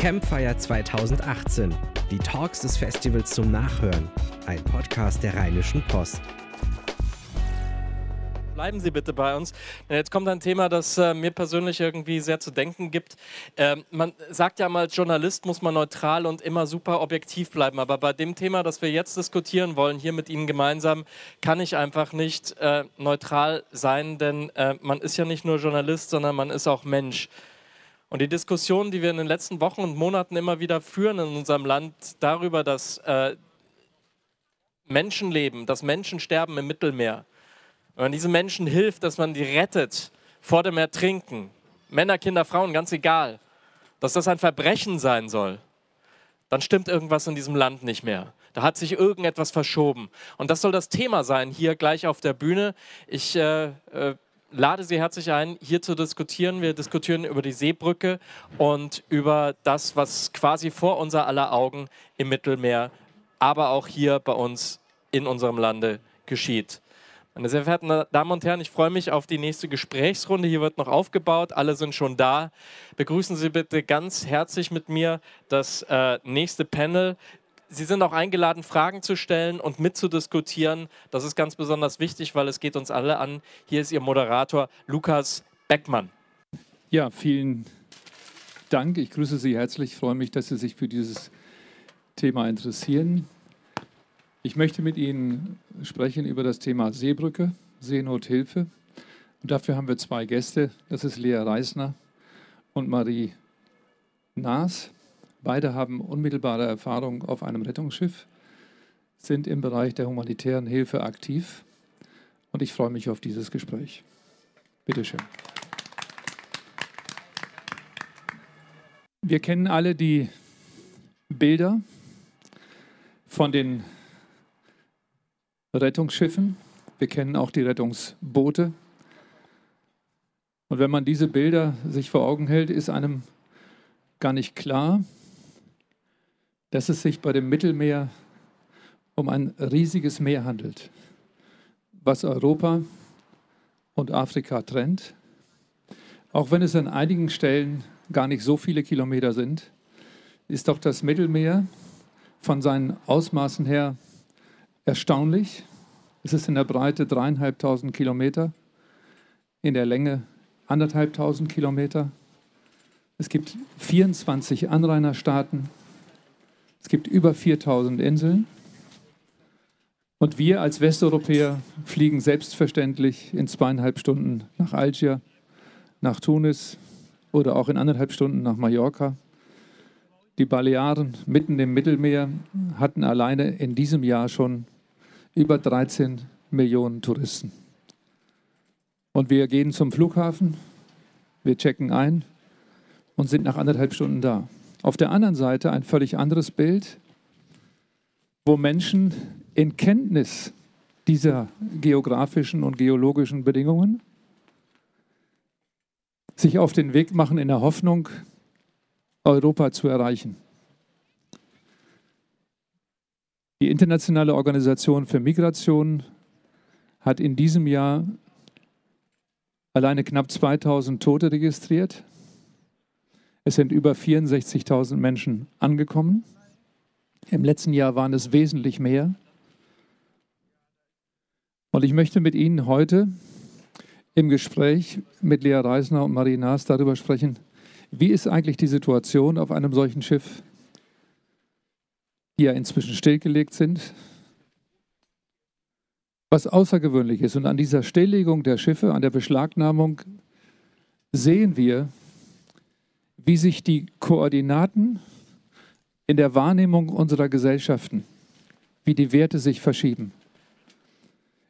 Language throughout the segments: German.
Campfire 2018. Die Talks des Festivals zum Nachhören. Ein Podcast der Rheinischen Post. Bleiben Sie bitte bei uns. Jetzt kommt ein Thema, das äh, mir persönlich irgendwie sehr zu denken gibt. Ähm, man sagt ja mal, als Journalist muss man neutral und immer super objektiv bleiben. Aber bei dem Thema, das wir jetzt diskutieren wollen, hier mit Ihnen gemeinsam, kann ich einfach nicht äh, neutral sein, denn äh, man ist ja nicht nur Journalist, sondern man ist auch Mensch. Und die Diskussion, die wir in den letzten Wochen und Monaten immer wieder führen in unserem Land darüber, dass äh, Menschenleben, dass Menschen sterben im Mittelmeer, wenn man diesen Menschen hilft, dass man die rettet vor dem Ertrinken, Männer, Kinder, Frauen, ganz egal, dass das ein Verbrechen sein soll, dann stimmt irgendwas in diesem Land nicht mehr. Da hat sich irgendetwas verschoben. Und das soll das Thema sein, hier gleich auf der Bühne. Ich äh, äh, lade Sie herzlich ein, hier zu diskutieren. Wir diskutieren über die Seebrücke und über das, was quasi vor unser aller Augen im Mittelmeer, aber auch hier bei uns in unserem Lande geschieht. Meine sehr verehrten Damen und Herren, ich freue mich auf die nächste Gesprächsrunde. Hier wird noch aufgebaut, alle sind schon da. Begrüßen Sie bitte ganz herzlich mit mir das äh, nächste Panel. Sie sind auch eingeladen, Fragen zu stellen und mitzudiskutieren. Das ist ganz besonders wichtig, weil es geht uns alle an. Hier ist Ihr Moderator Lukas Beckmann. Ja, vielen Dank. Ich grüße Sie herzlich. Ich freue mich, dass Sie sich für dieses Thema interessieren. Ich möchte mit Ihnen sprechen über das Thema Seebrücke, Seenothilfe. Und dafür haben wir zwei Gäste. Das ist Lea Reisner und Marie Naas. Beide haben unmittelbare Erfahrung auf einem Rettungsschiff, sind im Bereich der humanitären Hilfe aktiv. Und ich freue mich auf dieses Gespräch. Bitte schön. Wir kennen alle die Bilder von den Rettungsschiffen. Wir kennen auch die Rettungsboote. Und wenn man diese Bilder sich vor Augen hält, ist einem gar nicht klar, dass es sich bei dem Mittelmeer um ein riesiges Meer handelt, was Europa und Afrika trennt. Auch wenn es an einigen Stellen gar nicht so viele Kilometer sind, ist doch das Mittelmeer von seinen Ausmaßen her erstaunlich. Es ist in der Breite dreieinhalbtausend Kilometer, in der Länge anderthalbtausend Kilometer. Es gibt 24 Anrainerstaaten. Es gibt über 4000 Inseln. Und wir als Westeuropäer fliegen selbstverständlich in zweieinhalb Stunden nach Algier, nach Tunis oder auch in anderthalb Stunden nach Mallorca. Die Balearen mitten im Mittelmeer hatten alleine in diesem Jahr schon über 13 Millionen Touristen. Und wir gehen zum Flughafen, wir checken ein und sind nach anderthalb Stunden da. Auf der anderen Seite ein völlig anderes Bild, wo Menschen in Kenntnis dieser geografischen und geologischen Bedingungen sich auf den Weg machen in der Hoffnung, Europa zu erreichen. Die Internationale Organisation für Migration hat in diesem Jahr alleine knapp 2000 Tote registriert. Es sind über 64.000 Menschen angekommen. Im letzten Jahr waren es wesentlich mehr. Und ich möchte mit Ihnen heute im Gespräch mit Lea Reisner und Marie Naas darüber sprechen, wie ist eigentlich die Situation auf einem solchen Schiff? die ja inzwischen stillgelegt sind, was außergewöhnlich ist. Und an dieser Stilllegung der Schiffe, an der Beschlagnahmung sehen wir, wie sich die Koordinaten in der Wahrnehmung unserer Gesellschaften, wie die Werte sich verschieben.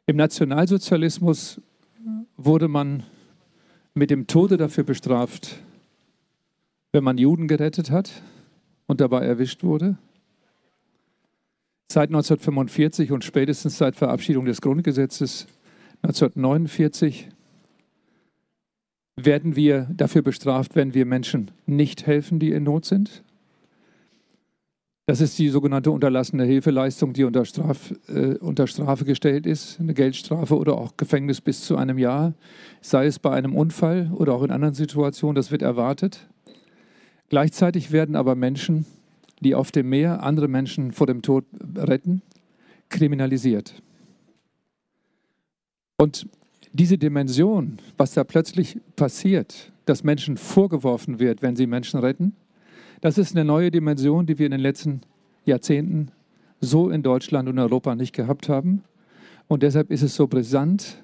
Im Nationalsozialismus wurde man mit dem Tode dafür bestraft, wenn man Juden gerettet hat und dabei erwischt wurde. Seit 1945 und spätestens seit Verabschiedung des Grundgesetzes 1949 werden wir dafür bestraft, wenn wir Menschen nicht helfen, die in Not sind. Das ist die sogenannte unterlassene Hilfeleistung, die unter, Straf, äh, unter Strafe gestellt ist, eine Geldstrafe oder auch Gefängnis bis zu einem Jahr, sei es bei einem Unfall oder auch in anderen Situationen, das wird erwartet. Gleichzeitig werden aber Menschen, die auf dem Meer andere Menschen vor dem Tod retten, kriminalisiert. Und diese Dimension, was da plötzlich passiert, dass Menschen vorgeworfen wird, wenn sie Menschen retten, das ist eine neue Dimension, die wir in den letzten Jahrzehnten so in Deutschland und Europa nicht gehabt haben. Und deshalb ist es so brisant,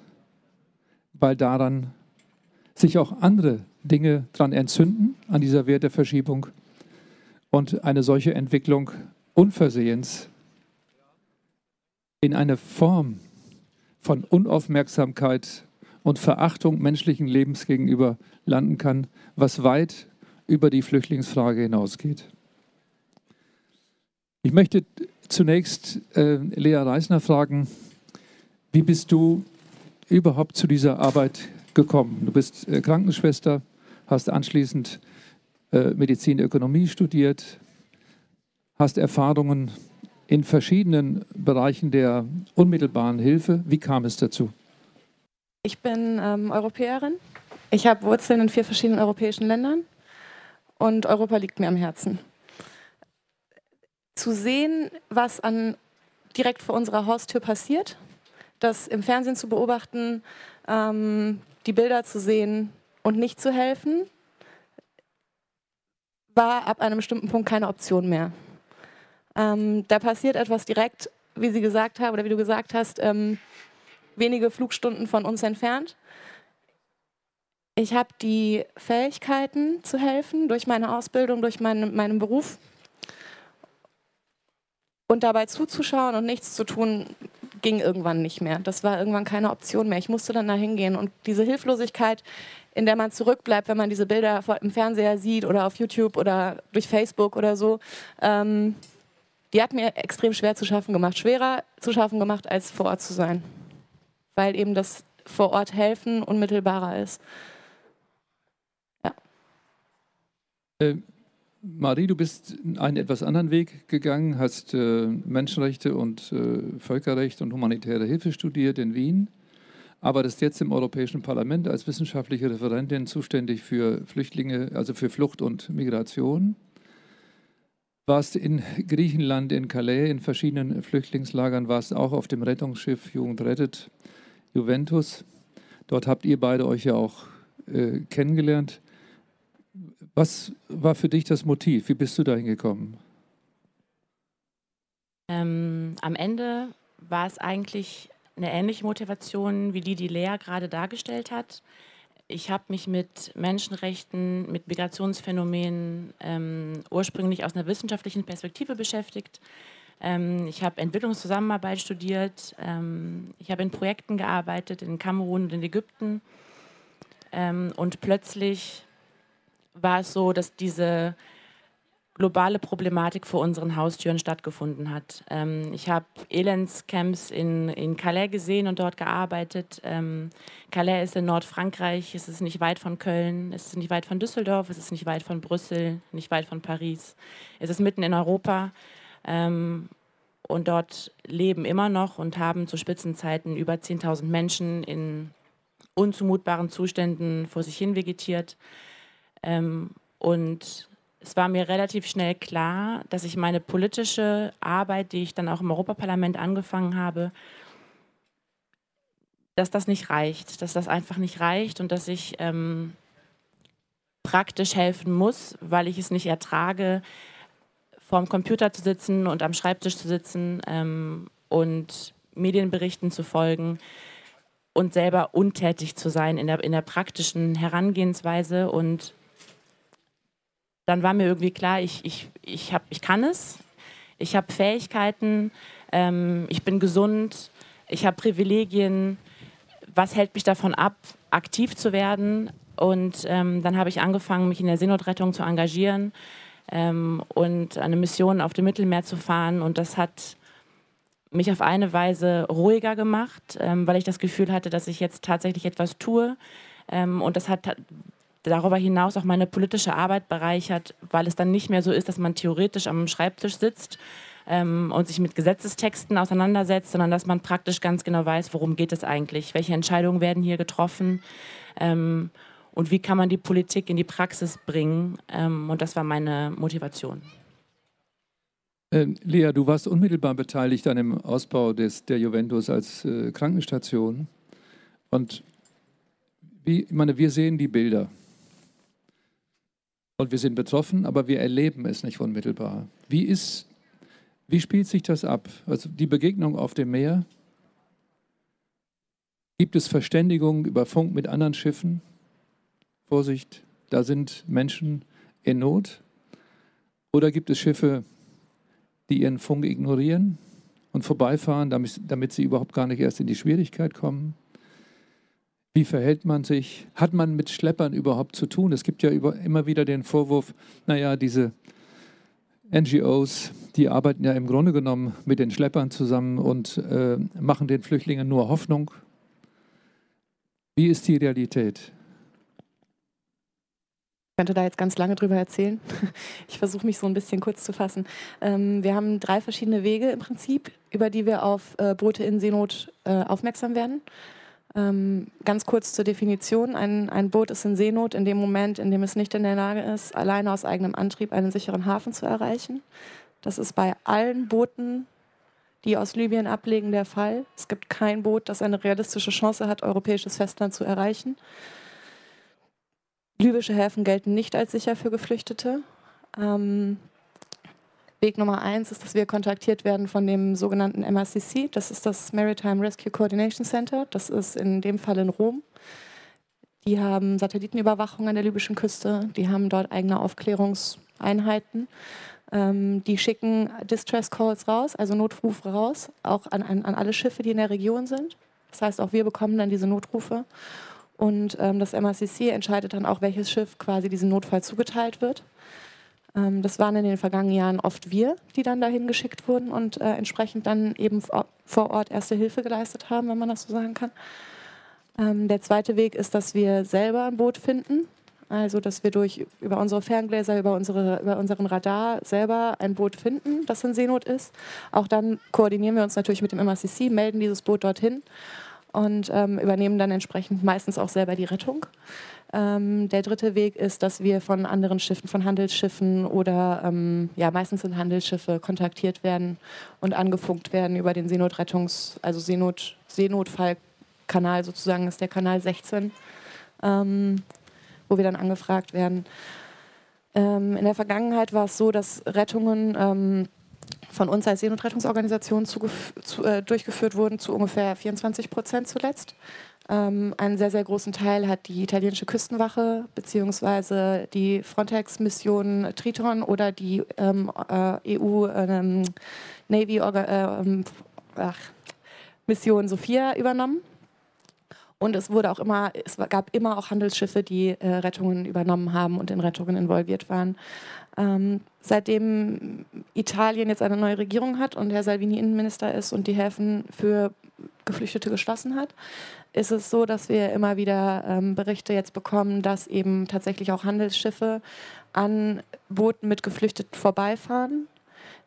weil daran sich auch andere Dinge dran entzünden, an dieser Werteverschiebung und eine solche Entwicklung unversehens in eine Form von Unaufmerksamkeit und Verachtung menschlichen Lebens gegenüber landen kann, was weit über die Flüchtlingsfrage hinausgeht. Ich möchte zunächst äh, Lea Reisner fragen, wie bist du überhaupt zu dieser Arbeit gekommen? Du bist äh, Krankenschwester, hast anschließend äh, Medizinökonomie studiert, hast Erfahrungen in verschiedenen Bereichen der unmittelbaren Hilfe. Wie kam es dazu? Ich bin ähm, Europäerin. Ich habe Wurzeln in vier verschiedenen europäischen Ländern und Europa liegt mir am Herzen. Zu sehen, was an direkt vor unserer Haustür passiert, das im Fernsehen zu beobachten, ähm, die Bilder zu sehen und nicht zu helfen, war ab einem bestimmten Punkt keine Option mehr. Ähm, da passiert etwas direkt, wie Sie gesagt haben oder wie du gesagt hast, ähm, wenige Flugstunden von uns entfernt. Ich habe die Fähigkeiten zu helfen durch meine Ausbildung, durch meine, meinen Beruf. Und dabei zuzuschauen und nichts zu tun, ging irgendwann nicht mehr. Das war irgendwann keine Option mehr. Ich musste dann da hingehen. Und diese Hilflosigkeit, in der man zurückbleibt, wenn man diese Bilder im Fernseher sieht oder auf YouTube oder durch Facebook oder so, ähm, die hat mir extrem schwer zu schaffen gemacht. Schwerer zu schaffen gemacht, als vor Ort zu sein. Weil eben das vor Ort helfen unmittelbarer ist. Ja. Ähm Marie, du bist einen etwas anderen Weg gegangen, hast äh, Menschenrechte und äh, Völkerrecht und humanitäre Hilfe studiert in Wien, arbeitest jetzt im Europäischen Parlament als wissenschaftliche Referentin zuständig für Flüchtlinge, also für Flucht und Migration. Warst in Griechenland, in Calais, in verschiedenen Flüchtlingslagern, warst auch auf dem Rettungsschiff Jugend rettet, Juventus. Dort habt ihr beide euch ja auch äh, kennengelernt. Was war für dich das Motiv? Wie bist du dahin gekommen? Ähm, am Ende war es eigentlich eine ähnliche Motivation wie die, die Lea gerade dargestellt hat. Ich habe mich mit Menschenrechten, mit Migrationsphänomenen ähm, ursprünglich aus einer wissenschaftlichen Perspektive beschäftigt. Ähm, ich habe Entwicklungszusammenarbeit studiert. Ähm, ich habe in Projekten gearbeitet in Kamerun und in Ägypten. Ähm, und plötzlich war es so, dass diese globale Problematik vor unseren Haustüren stattgefunden hat. Ähm, ich habe Elendscamps in, in Calais gesehen und dort gearbeitet. Ähm, Calais ist in Nordfrankreich, es ist nicht weit von Köln, es ist nicht weit von Düsseldorf, es ist nicht weit von Brüssel, nicht weit von Paris. Es ist mitten in Europa ähm, und dort leben immer noch und haben zu Spitzenzeiten über 10.000 Menschen in unzumutbaren Zuständen vor sich hin vegetiert. Ähm, und es war mir relativ schnell klar, dass ich meine politische Arbeit, die ich dann auch im Europaparlament angefangen habe, dass das nicht reicht, dass das einfach nicht reicht und dass ich ähm, praktisch helfen muss, weil ich es nicht ertrage, vorm Computer zu sitzen und am Schreibtisch zu sitzen ähm, und Medienberichten zu folgen und selber untätig zu sein in der, in der praktischen Herangehensweise und dann war mir irgendwie klar, ich, ich, ich, hab, ich kann es, ich habe Fähigkeiten, ähm, ich bin gesund, ich habe Privilegien. Was hält mich davon ab, aktiv zu werden? Und ähm, dann habe ich angefangen, mich in der Seenotrettung zu engagieren ähm, und eine Mission auf dem Mittelmeer zu fahren. Und das hat mich auf eine Weise ruhiger gemacht, ähm, weil ich das Gefühl hatte, dass ich jetzt tatsächlich etwas tue. Ähm, und das hat darüber hinaus auch meine politische Arbeit bereichert, weil es dann nicht mehr so ist, dass man theoretisch am Schreibtisch sitzt ähm, und sich mit Gesetzestexten auseinandersetzt, sondern dass man praktisch ganz genau weiß, worum geht es eigentlich, welche Entscheidungen werden hier getroffen. Ähm, und wie kann man die Politik in die Praxis bringen. Ähm, und das war meine Motivation. Äh, Lea, du warst unmittelbar beteiligt an dem Ausbau des, der Juventus als äh, Krankenstation. Und wie, ich meine, wir sehen die Bilder. Und wir sind betroffen, aber wir erleben es nicht unmittelbar. Wie, ist, wie spielt sich das ab? Also die Begegnung auf dem Meer? Gibt es Verständigung über Funk mit anderen Schiffen? Vorsicht, da sind Menschen in Not. Oder gibt es Schiffe, die ihren Funk ignorieren und vorbeifahren, damit, damit sie überhaupt gar nicht erst in die Schwierigkeit kommen? Wie verhält man sich? Hat man mit Schleppern überhaupt zu tun? Es gibt ja über, immer wieder den Vorwurf, naja, diese NGOs, die arbeiten ja im Grunde genommen mit den Schleppern zusammen und äh, machen den Flüchtlingen nur Hoffnung. Wie ist die Realität? Ich könnte da jetzt ganz lange drüber erzählen. Ich versuche mich so ein bisschen kurz zu fassen. Ähm, wir haben drei verschiedene Wege im Prinzip, über die wir auf äh, Boote in Seenot äh, aufmerksam werden. Ähm, ganz kurz zur Definition. Ein, ein Boot ist in Seenot in dem Moment, in dem es nicht in der Lage ist, alleine aus eigenem Antrieb einen sicheren Hafen zu erreichen. Das ist bei allen Booten, die aus Libyen ablegen, der Fall. Es gibt kein Boot, das eine realistische Chance hat, europäisches Festland zu erreichen. Libysche Häfen gelten nicht als sicher für Geflüchtete. Ähm, Weg Nummer eins ist, dass wir kontaktiert werden von dem sogenannten MRCC. Das ist das Maritime Rescue Coordination Center. Das ist in dem Fall in Rom. Die haben Satellitenüberwachung an der libyschen Küste. Die haben dort eigene Aufklärungseinheiten. Ähm, die schicken Distress Calls raus, also Notrufe raus, auch an, an, an alle Schiffe, die in der Region sind. Das heißt, auch wir bekommen dann diese Notrufe. Und ähm, das MRCC entscheidet dann auch, welches Schiff quasi diesem Notfall zugeteilt wird. Ähm, das waren in den vergangenen Jahren oft wir, die dann dahin geschickt wurden und äh, entsprechend dann eben vor Ort erste Hilfe geleistet haben, wenn man das so sagen kann. Ähm, der zweite Weg ist, dass wir selber ein Boot finden. Also, dass wir durch, über unsere Ferngläser, über, unsere, über unseren Radar selber ein Boot finden, das in Seenot ist. Auch dann koordinieren wir uns natürlich mit dem MRCC, melden dieses Boot dorthin und ähm, übernehmen dann entsprechend meistens auch selber die Rettung. Ähm, der dritte Weg ist, dass wir von anderen Schiffen, von Handelsschiffen oder ähm, ja, meistens sind Handelsschiffe kontaktiert werden und angefunkt werden über den Seenotrettungs-, also Seenot, Seenotfallkanal sozusagen, ist der Kanal 16, ähm, wo wir dann angefragt werden. Ähm, in der Vergangenheit war es so, dass Rettungen ähm, von uns als Seenotrettungsorganisation zu, äh, durchgeführt wurden, zu ungefähr 24 Prozent zuletzt. Ähm, einen sehr, sehr großen Teil hat die italienische Küstenwache bzw. die Frontex-Mission Triton oder die ähm, äh, EU-Navy-Mission äh, ähm, Sophia übernommen. Und es wurde auch immer, es gab immer auch Handelsschiffe, die äh, Rettungen übernommen haben und in Rettungen involviert waren. Ähm, seitdem Italien jetzt eine neue Regierung hat und Herr Salvini Innenminister ist und die Häfen für Geflüchtete geschlossen hat, ist es so, dass wir immer wieder ähm, Berichte jetzt bekommen, dass eben tatsächlich auch Handelsschiffe an Booten mit Geflüchteten vorbeifahren.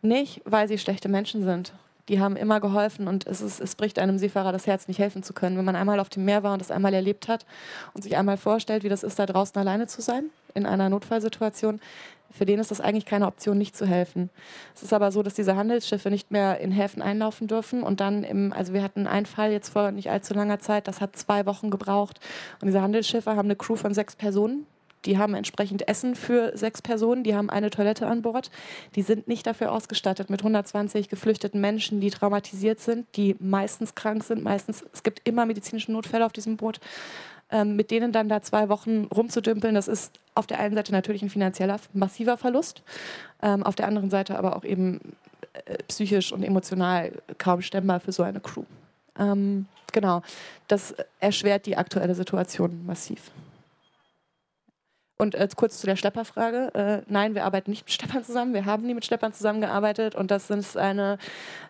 Nicht, weil sie schlechte Menschen sind. Die haben immer geholfen und es, ist, es bricht einem Seefahrer das Herz, nicht helfen zu können. Wenn man einmal auf dem Meer war und das einmal erlebt hat und sich einmal vorstellt, wie das ist, da draußen alleine zu sein in einer Notfallsituation, für den ist das eigentlich keine Option, nicht zu helfen. Es ist aber so, dass diese Handelsschiffe nicht mehr in Häfen einlaufen dürfen und dann im, also wir hatten einen Fall jetzt vor nicht allzu langer Zeit, das hat zwei Wochen gebraucht und diese Handelsschiffe haben eine Crew von sechs Personen. Die haben entsprechend Essen für sechs Personen, die haben eine Toilette an Bord. Die sind nicht dafür ausgestattet mit 120 geflüchteten Menschen, die traumatisiert sind, die meistens krank sind. Meistens, es gibt immer medizinische Notfälle auf diesem Boot ähm, mit denen dann da zwei Wochen rumzudümpeln, das ist auf der einen Seite natürlich ein finanzieller, massiver Verlust, ähm, auf der anderen Seite aber auch eben äh, psychisch und emotional kaum stemmbar für so eine Crew. Ähm, genau, das erschwert die aktuelle Situation massiv. Und äh, kurz zu der Schlepperfrage. Äh, nein, wir arbeiten nicht mit Schleppern zusammen. Wir haben nie mit Schleppern zusammengearbeitet. Und das ist eine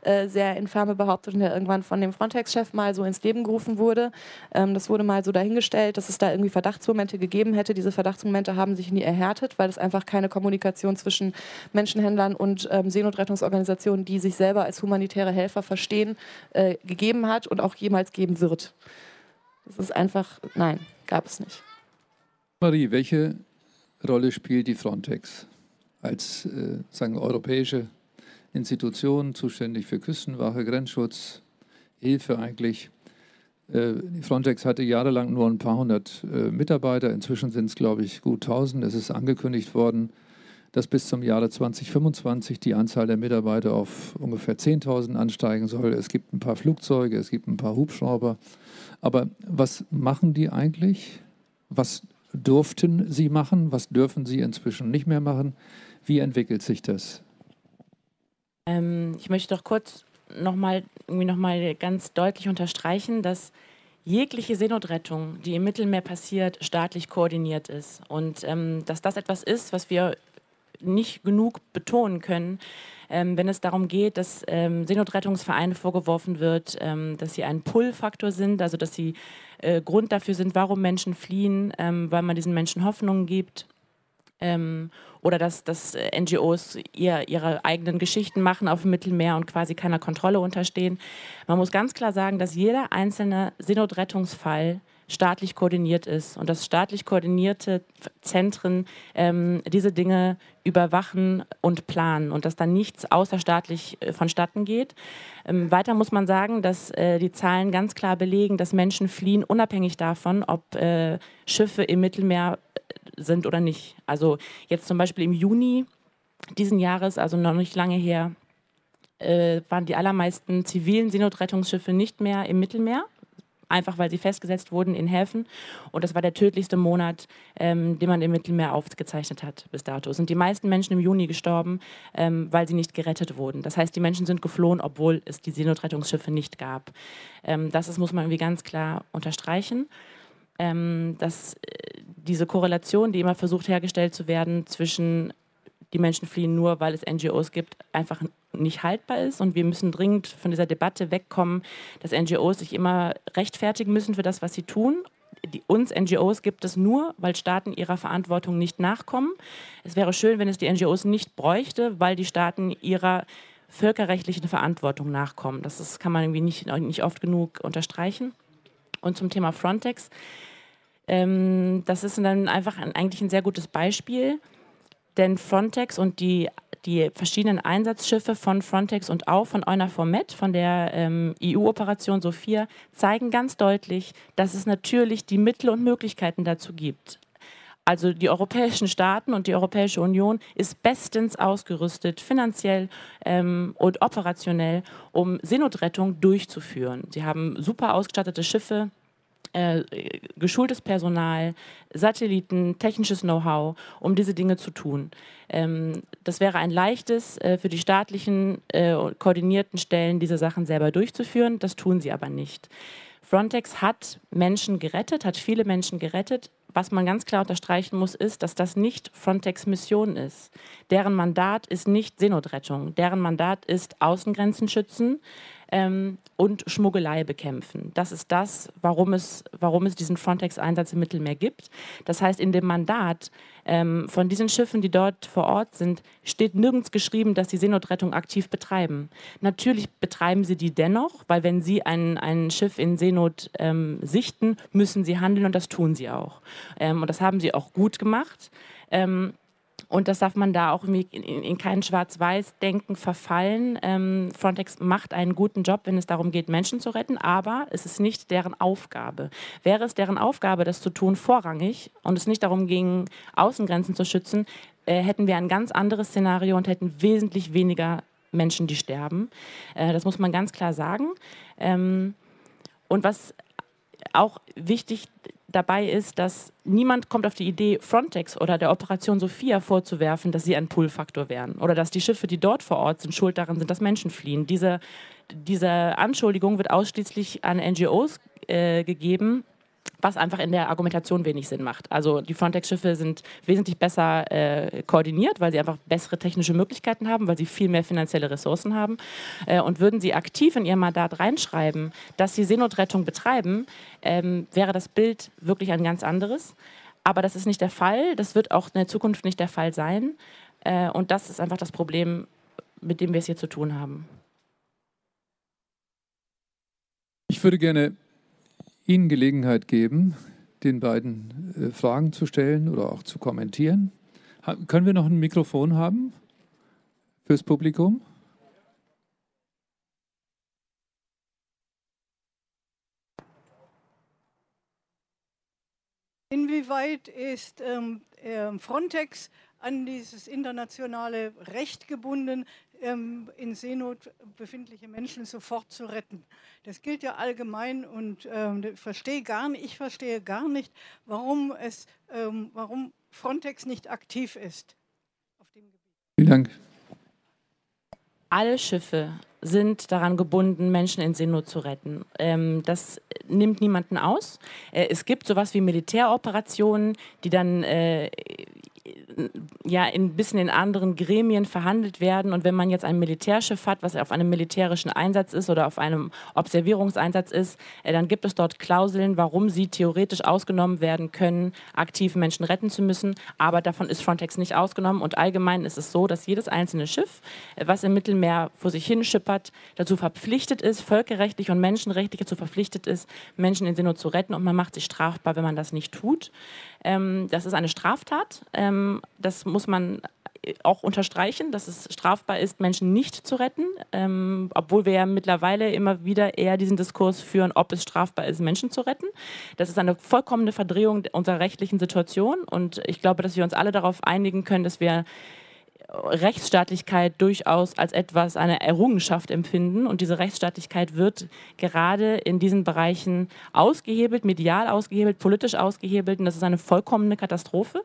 äh, sehr infame Behauptung, die irgendwann von dem Frontex-Chef mal so ins Leben gerufen wurde. Ähm, das wurde mal so dahingestellt, dass es da irgendwie Verdachtsmomente gegeben hätte. Diese Verdachtsmomente haben sich nie erhärtet, weil es einfach keine Kommunikation zwischen Menschenhändlern und ähm, Seenotrettungsorganisationen, die sich selber als humanitäre Helfer verstehen, äh, gegeben hat und auch jemals geben wird. Das ist einfach, nein, gab es nicht. Marie, welche Rolle spielt die Frontex als äh, sagen europäische Institution, zuständig für Küstenwache, Grenzschutz, Hilfe eigentlich? Äh, die Frontex hatte jahrelang nur ein paar hundert äh, Mitarbeiter. Inzwischen sind es, glaube ich, gut 1000. Es ist angekündigt worden, dass bis zum Jahre 2025 die Anzahl der Mitarbeiter auf ungefähr 10.000 ansteigen soll. Es gibt ein paar Flugzeuge, es gibt ein paar Hubschrauber. Aber was machen die eigentlich? Was durften sie machen? Was dürfen sie inzwischen nicht mehr machen? Wie entwickelt sich das? Ähm, ich möchte doch kurz nochmal noch ganz deutlich unterstreichen, dass jegliche Seenotrettung, die im Mittelmeer passiert, staatlich koordiniert ist. Und ähm, dass das etwas ist, was wir nicht genug betonen können, ähm, wenn es darum geht, dass ähm, Seenotrettungsvereine vorgeworfen wird, ähm, dass sie ein Pull-Faktor sind, also dass sie äh, Grund dafür sind, warum Menschen fliehen, ähm, weil man diesen Menschen Hoffnungen gibt. Ähm, oder dass, dass NGOs ihr, ihre eigenen Geschichten machen auf dem Mittelmeer und quasi keiner Kontrolle unterstehen. Man muss ganz klar sagen, dass jeder einzelne Seenotrettungsfall staatlich koordiniert ist und dass staatlich koordinierte Zentren ähm, diese Dinge überwachen und planen und dass da nichts außerstaatlich äh, vonstatten geht. Ähm, weiter muss man sagen, dass äh, die Zahlen ganz klar belegen, dass Menschen fliehen, unabhängig davon, ob äh, Schiffe im Mittelmeer äh, sind oder nicht. Also jetzt zum Beispiel im Juni diesen Jahres, also noch nicht lange her, äh, waren die allermeisten zivilen Seenotrettungsschiffe nicht mehr im Mittelmeer, einfach weil sie festgesetzt wurden in Häfen. Und das war der tödlichste Monat, ähm, den man im Mittelmeer aufgezeichnet hat bis dato. Es sind die meisten Menschen im Juni gestorben, ähm, weil sie nicht gerettet wurden. Das heißt, die Menschen sind geflohen, obwohl es die Seenotrettungsschiffe nicht gab. Ähm, das ist, muss man irgendwie ganz klar unterstreichen. Ähm, dass äh, diese Korrelation, die immer versucht hergestellt zu werden zwischen die Menschen fliehen nur, weil es NGOs gibt, einfach nicht haltbar ist. Und wir müssen dringend von dieser Debatte wegkommen, dass NGOs sich immer rechtfertigen müssen für das, was sie tun. Die, uns NGOs gibt es nur, weil Staaten ihrer Verantwortung nicht nachkommen. Es wäre schön, wenn es die NGOs nicht bräuchte, weil die Staaten ihrer völkerrechtlichen Verantwortung nachkommen. Das ist, kann man irgendwie nicht, nicht oft genug unterstreichen. Und zum Thema Frontex. Ähm, das ist dann einfach ein, eigentlich ein sehr gutes Beispiel denn Frontex und die, die verschiedenen Einsatzschiffe von Frontex und auch von EUNAVFOR Med, von der ähm, EU-Operation Sophia, zeigen ganz deutlich, dass es natürlich die Mittel und Möglichkeiten dazu gibt. Also die europäischen Staaten und die Europäische Union ist bestens ausgerüstet, finanziell ähm, und operationell, um Seenotrettung durchzuführen. Sie haben super ausgestattete Schiffe, äh, geschultes Personal, Satelliten, technisches Know-how, um diese Dinge zu tun. Ähm, das wäre ein leichtes äh, für die staatlichen äh, koordinierten Stellen, diese Sachen selber durchzuführen. Das tun sie aber nicht. Frontex hat Menschen gerettet, hat viele Menschen gerettet. Was man ganz klar unterstreichen muss, ist, dass das nicht Frontex Mission ist. Deren Mandat ist nicht Seenotrettung. Deren Mandat ist Außengrenzen schützen, ähm, und Schmuggelei bekämpfen. Das ist das, warum es, warum es diesen Frontex-Einsatz im Mittelmeer gibt. Das heißt, in dem Mandat ähm, von diesen Schiffen, die dort vor Ort sind, steht nirgends geschrieben, dass sie Seenotrettung aktiv betreiben. Natürlich betreiben sie die dennoch, weil wenn sie ein, ein Schiff in Seenot ähm, sichten, müssen sie handeln und das tun sie auch. Ähm, und das haben sie auch gut gemacht. Ähm, und das darf man da auch in, in kein Schwarz-Weiß-Denken verfallen. Ähm, Frontex macht einen guten Job, wenn es darum geht, Menschen zu retten, aber es ist nicht deren Aufgabe. Wäre es deren Aufgabe, das zu tun, vorrangig und es nicht darum ging, Außengrenzen zu schützen, äh, hätten wir ein ganz anderes Szenario und hätten wesentlich weniger Menschen, die sterben. Äh, das muss man ganz klar sagen. Ähm, und was auch wichtig dabei ist, dass niemand kommt auf die Idee, Frontex oder der Operation Sophia vorzuwerfen, dass sie ein Pull-Faktor wären oder dass die Schiffe, die dort vor Ort sind, schuld daran sind, dass Menschen fliehen. Diese, diese Anschuldigung wird ausschließlich an NGOs äh, gegeben, was einfach in der Argumentation wenig Sinn macht. Also die Frontex-Schiffe sind wesentlich besser äh, koordiniert, weil sie einfach bessere technische Möglichkeiten haben, weil sie viel mehr finanzielle Ressourcen haben. Äh, und würden sie aktiv in ihr Mandat reinschreiben, dass sie Seenotrettung betreiben, ähm, wäre das Bild wirklich ein ganz anderes. Aber das ist nicht der Fall. Das wird auch in der Zukunft nicht der Fall sein. Äh, und das ist einfach das Problem, mit dem wir es hier zu tun haben. Ich würde gerne Ihnen Gelegenheit geben, den beiden äh, Fragen zu stellen oder auch zu kommentieren. Können wir noch ein Mikrofon haben fürs Publikum? Inwieweit ist ähm, äh, Frontex an dieses internationale Recht gebunden, ähm, in Seenot befindliche Menschen sofort zu retten. Das gilt ja allgemein und ähm, verstehe gar nicht, ich verstehe gar nicht, warum, es, ähm, warum Frontex nicht aktiv ist auf dem Gebiet. Vielen Dank. Alle Schiffe sind daran gebunden, Menschen in Seenot zu retten. Ähm, das nimmt niemanden aus. Äh, es gibt sowas wie Militäroperationen, die dann äh, ja ein bisschen in anderen Gremien verhandelt werden. Und wenn man jetzt ein Militärschiff hat, was auf einem militärischen Einsatz ist oder auf einem Observierungseinsatz ist, äh, dann gibt es dort Klauseln, warum sie theoretisch ausgenommen werden können, aktive Menschen retten zu müssen. Aber davon ist Frontex nicht ausgenommen. Und allgemein ist es so, dass jedes einzelne Schiff, äh, was im Mittelmeer vor sich hin schippert, dazu verpflichtet ist, völkerrechtlich und menschenrechtlich dazu verpflichtet ist, Menschen in Seenot zu retten. Und man macht sich strafbar, wenn man das nicht tut. Ähm, das ist eine Straftat. Ähm, das muss man auch unterstreichen, dass es strafbar ist, Menschen nicht zu retten, ähm, obwohl wir ja mittlerweile immer wieder eher diesen Diskurs führen, ob es strafbar ist, Menschen zu retten. Das ist eine vollkommene Verdrehung unserer rechtlichen Situation und ich glaube, dass wir uns alle darauf einigen können, dass wir Rechtsstaatlichkeit durchaus als etwas, eine Errungenschaft empfinden. Und diese Rechtsstaatlichkeit wird gerade in diesen Bereichen ausgehebelt, medial ausgehebelt, politisch ausgehebelt. Und das ist eine vollkommene Katastrophe.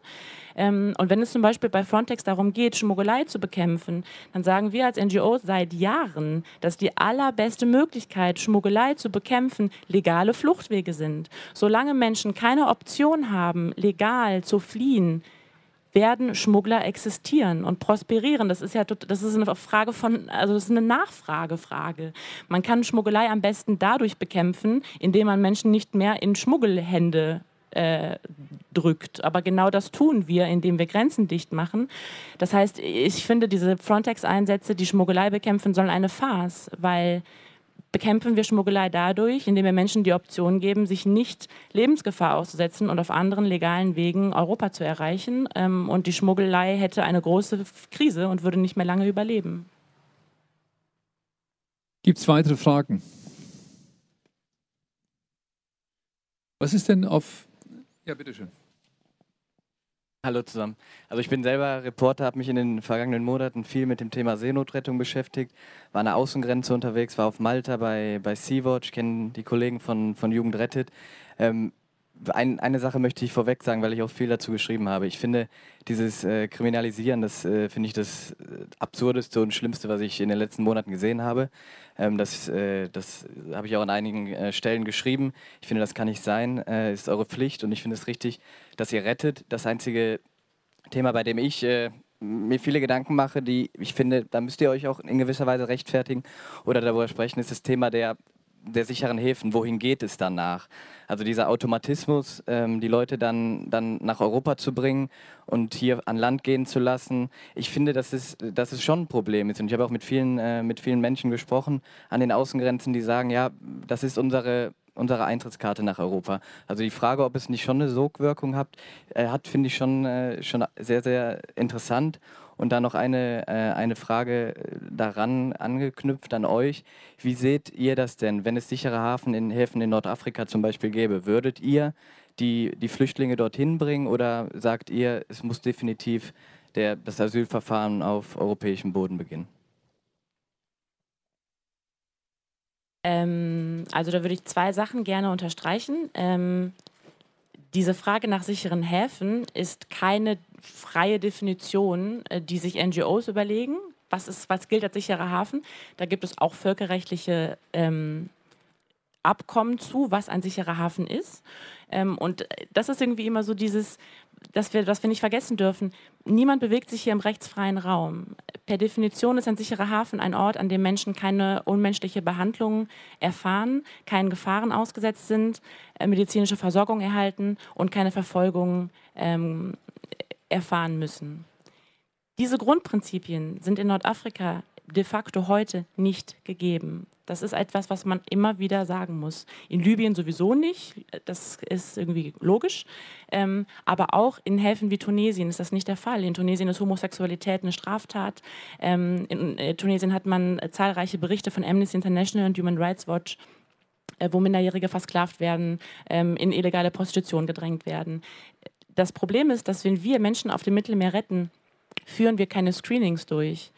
Ähm, und wenn es zum Beispiel bei Frontex darum geht, Schmuggelei zu bekämpfen, dann sagen wir als NGO seit Jahren, dass die allerbeste Möglichkeit, Schmuggelei zu bekämpfen, legale Fluchtwege sind. Solange Menschen keine Option haben, legal zu fliehen, werden Schmuggler existieren und prosperieren. Das ist ja das ist eine Frage von, also das ist eine Nachfragefrage. Man kann Schmuggelei am besten dadurch bekämpfen, indem man Menschen nicht mehr in Schmuggelhände äh, drückt. Aber genau das tun wir, indem wir Grenzen dicht machen. Das heißt, ich finde, diese Frontex-Einsätze, die Schmuggelei bekämpfen sollen, eine Farce, weil bekämpfen wir Schmuggelei dadurch, indem wir Menschen die Option geben, sich nicht Lebensgefahr auszusetzen und auf anderen legalen Wegen Europa zu erreichen. Ähm, und die Schmuggelei hätte eine große Krise und würde nicht mehr lange überleben. Gibt es weitere Fragen? Was ist denn auf. Ja, bitteschön. Hallo zusammen. Also ich bin selber Reporter, habe mich in den vergangenen Monaten viel mit dem Thema Seenotrettung beschäftigt, war an der Außengrenze unterwegs, war auf Malta bei, bei Sea-Watch, kenne die Kollegen von, von Jugend rettet. Ähm, ein, eine Sache möchte ich vorweg sagen, weil ich auch viel dazu geschrieben habe. Ich finde, dieses äh, Kriminalisieren, das äh, finde ich das äh, Absurdeste und Schlimmste, was ich in den letzten Monaten gesehen habe. Ähm, das äh, das habe ich auch an einigen äh, Stellen geschrieben. Ich finde, das kann nicht sein. Äh, ist eure Pflicht und ich finde es richtig, dass ihr rettet. Das einzige Thema, bei dem ich mir viele Gedanken mache, die ich finde, da müsst ihr euch auch in gewisser Weise rechtfertigen oder darüber sprechen, ist das Thema der der sicheren Häfen, wohin geht es danach? Also dieser Automatismus, ähm, die Leute dann, dann nach Europa zu bringen und hier an Land gehen zu lassen, ich finde, dass es, dass es schon ein Problem ist. Und ich habe auch mit vielen, äh, mit vielen Menschen gesprochen an den Außengrenzen, die sagen, ja, das ist unsere, unsere Eintrittskarte nach Europa. Also die Frage, ob es nicht schon eine Sogwirkung hat, äh, hat finde ich schon, äh, schon sehr, sehr interessant. Und dann noch eine, äh, eine Frage äh, daran angeknüpft an euch. Wie seht ihr das denn, wenn es sichere Hafen in, Häfen in Nordafrika zum Beispiel gäbe? Würdet ihr die, die Flüchtlinge dorthin bringen oder sagt ihr, es muss definitiv der, das Asylverfahren auf europäischem Boden beginnen? Ähm, also da würde ich zwei Sachen gerne unterstreichen. Ähm, diese Frage nach sicheren Häfen ist keine freie Definition, äh, die sich NGOs überlegen. Was, ist, was gilt als sicherer Hafen? Da gibt es auch völkerrechtliche ähm, Abkommen zu, was ein sicherer Hafen ist. Ähm, und das ist irgendwie immer so dieses, dass wir, was wir nicht vergessen dürfen. Niemand bewegt sich hier im rechtsfreien Raum. Per Definition ist ein sicherer Hafen ein Ort, an dem Menschen keine unmenschliche Behandlung erfahren, keinen Gefahren ausgesetzt sind, äh, medizinische Versorgung erhalten und keine Verfolgung ähm, erfahren müssen. Diese Grundprinzipien sind in Nordafrika de facto heute nicht gegeben. Das ist etwas, was man immer wieder sagen muss. In Libyen sowieso nicht, das ist irgendwie logisch. Ähm, aber auch in Häfen wie Tunesien ist das nicht der Fall. In Tunesien ist Homosexualität eine Straftat. Ähm, in äh, Tunesien hat man zahlreiche Berichte von Amnesty International und Human Rights Watch äh, wo Minderjährige versklavt werden, ähm, in illegale Prostitution gedrängt werden. Das Problem ist, dass wenn wir Menschen auf dem Mittelmeer retten, führen wir keine Screenings durch.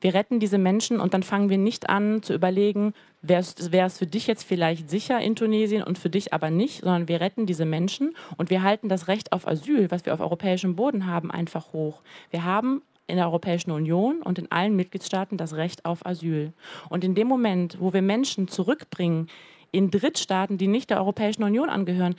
Wir retten diese Menschen und dann fangen wir nicht an zu überlegen, wäre es für dich jetzt vielleicht sicher in Tunesien und für dich aber nicht, sondern wir retten diese Menschen und wir halten das Recht auf Asyl, was wir auf europäischem Boden haben, einfach hoch. Wir haben in der Europäischen Union und in allen Mitgliedstaaten das Recht auf Asyl. Und in dem Moment, wo wir Menschen zurückbringen in Drittstaaten, die nicht der Europäischen Union angehören,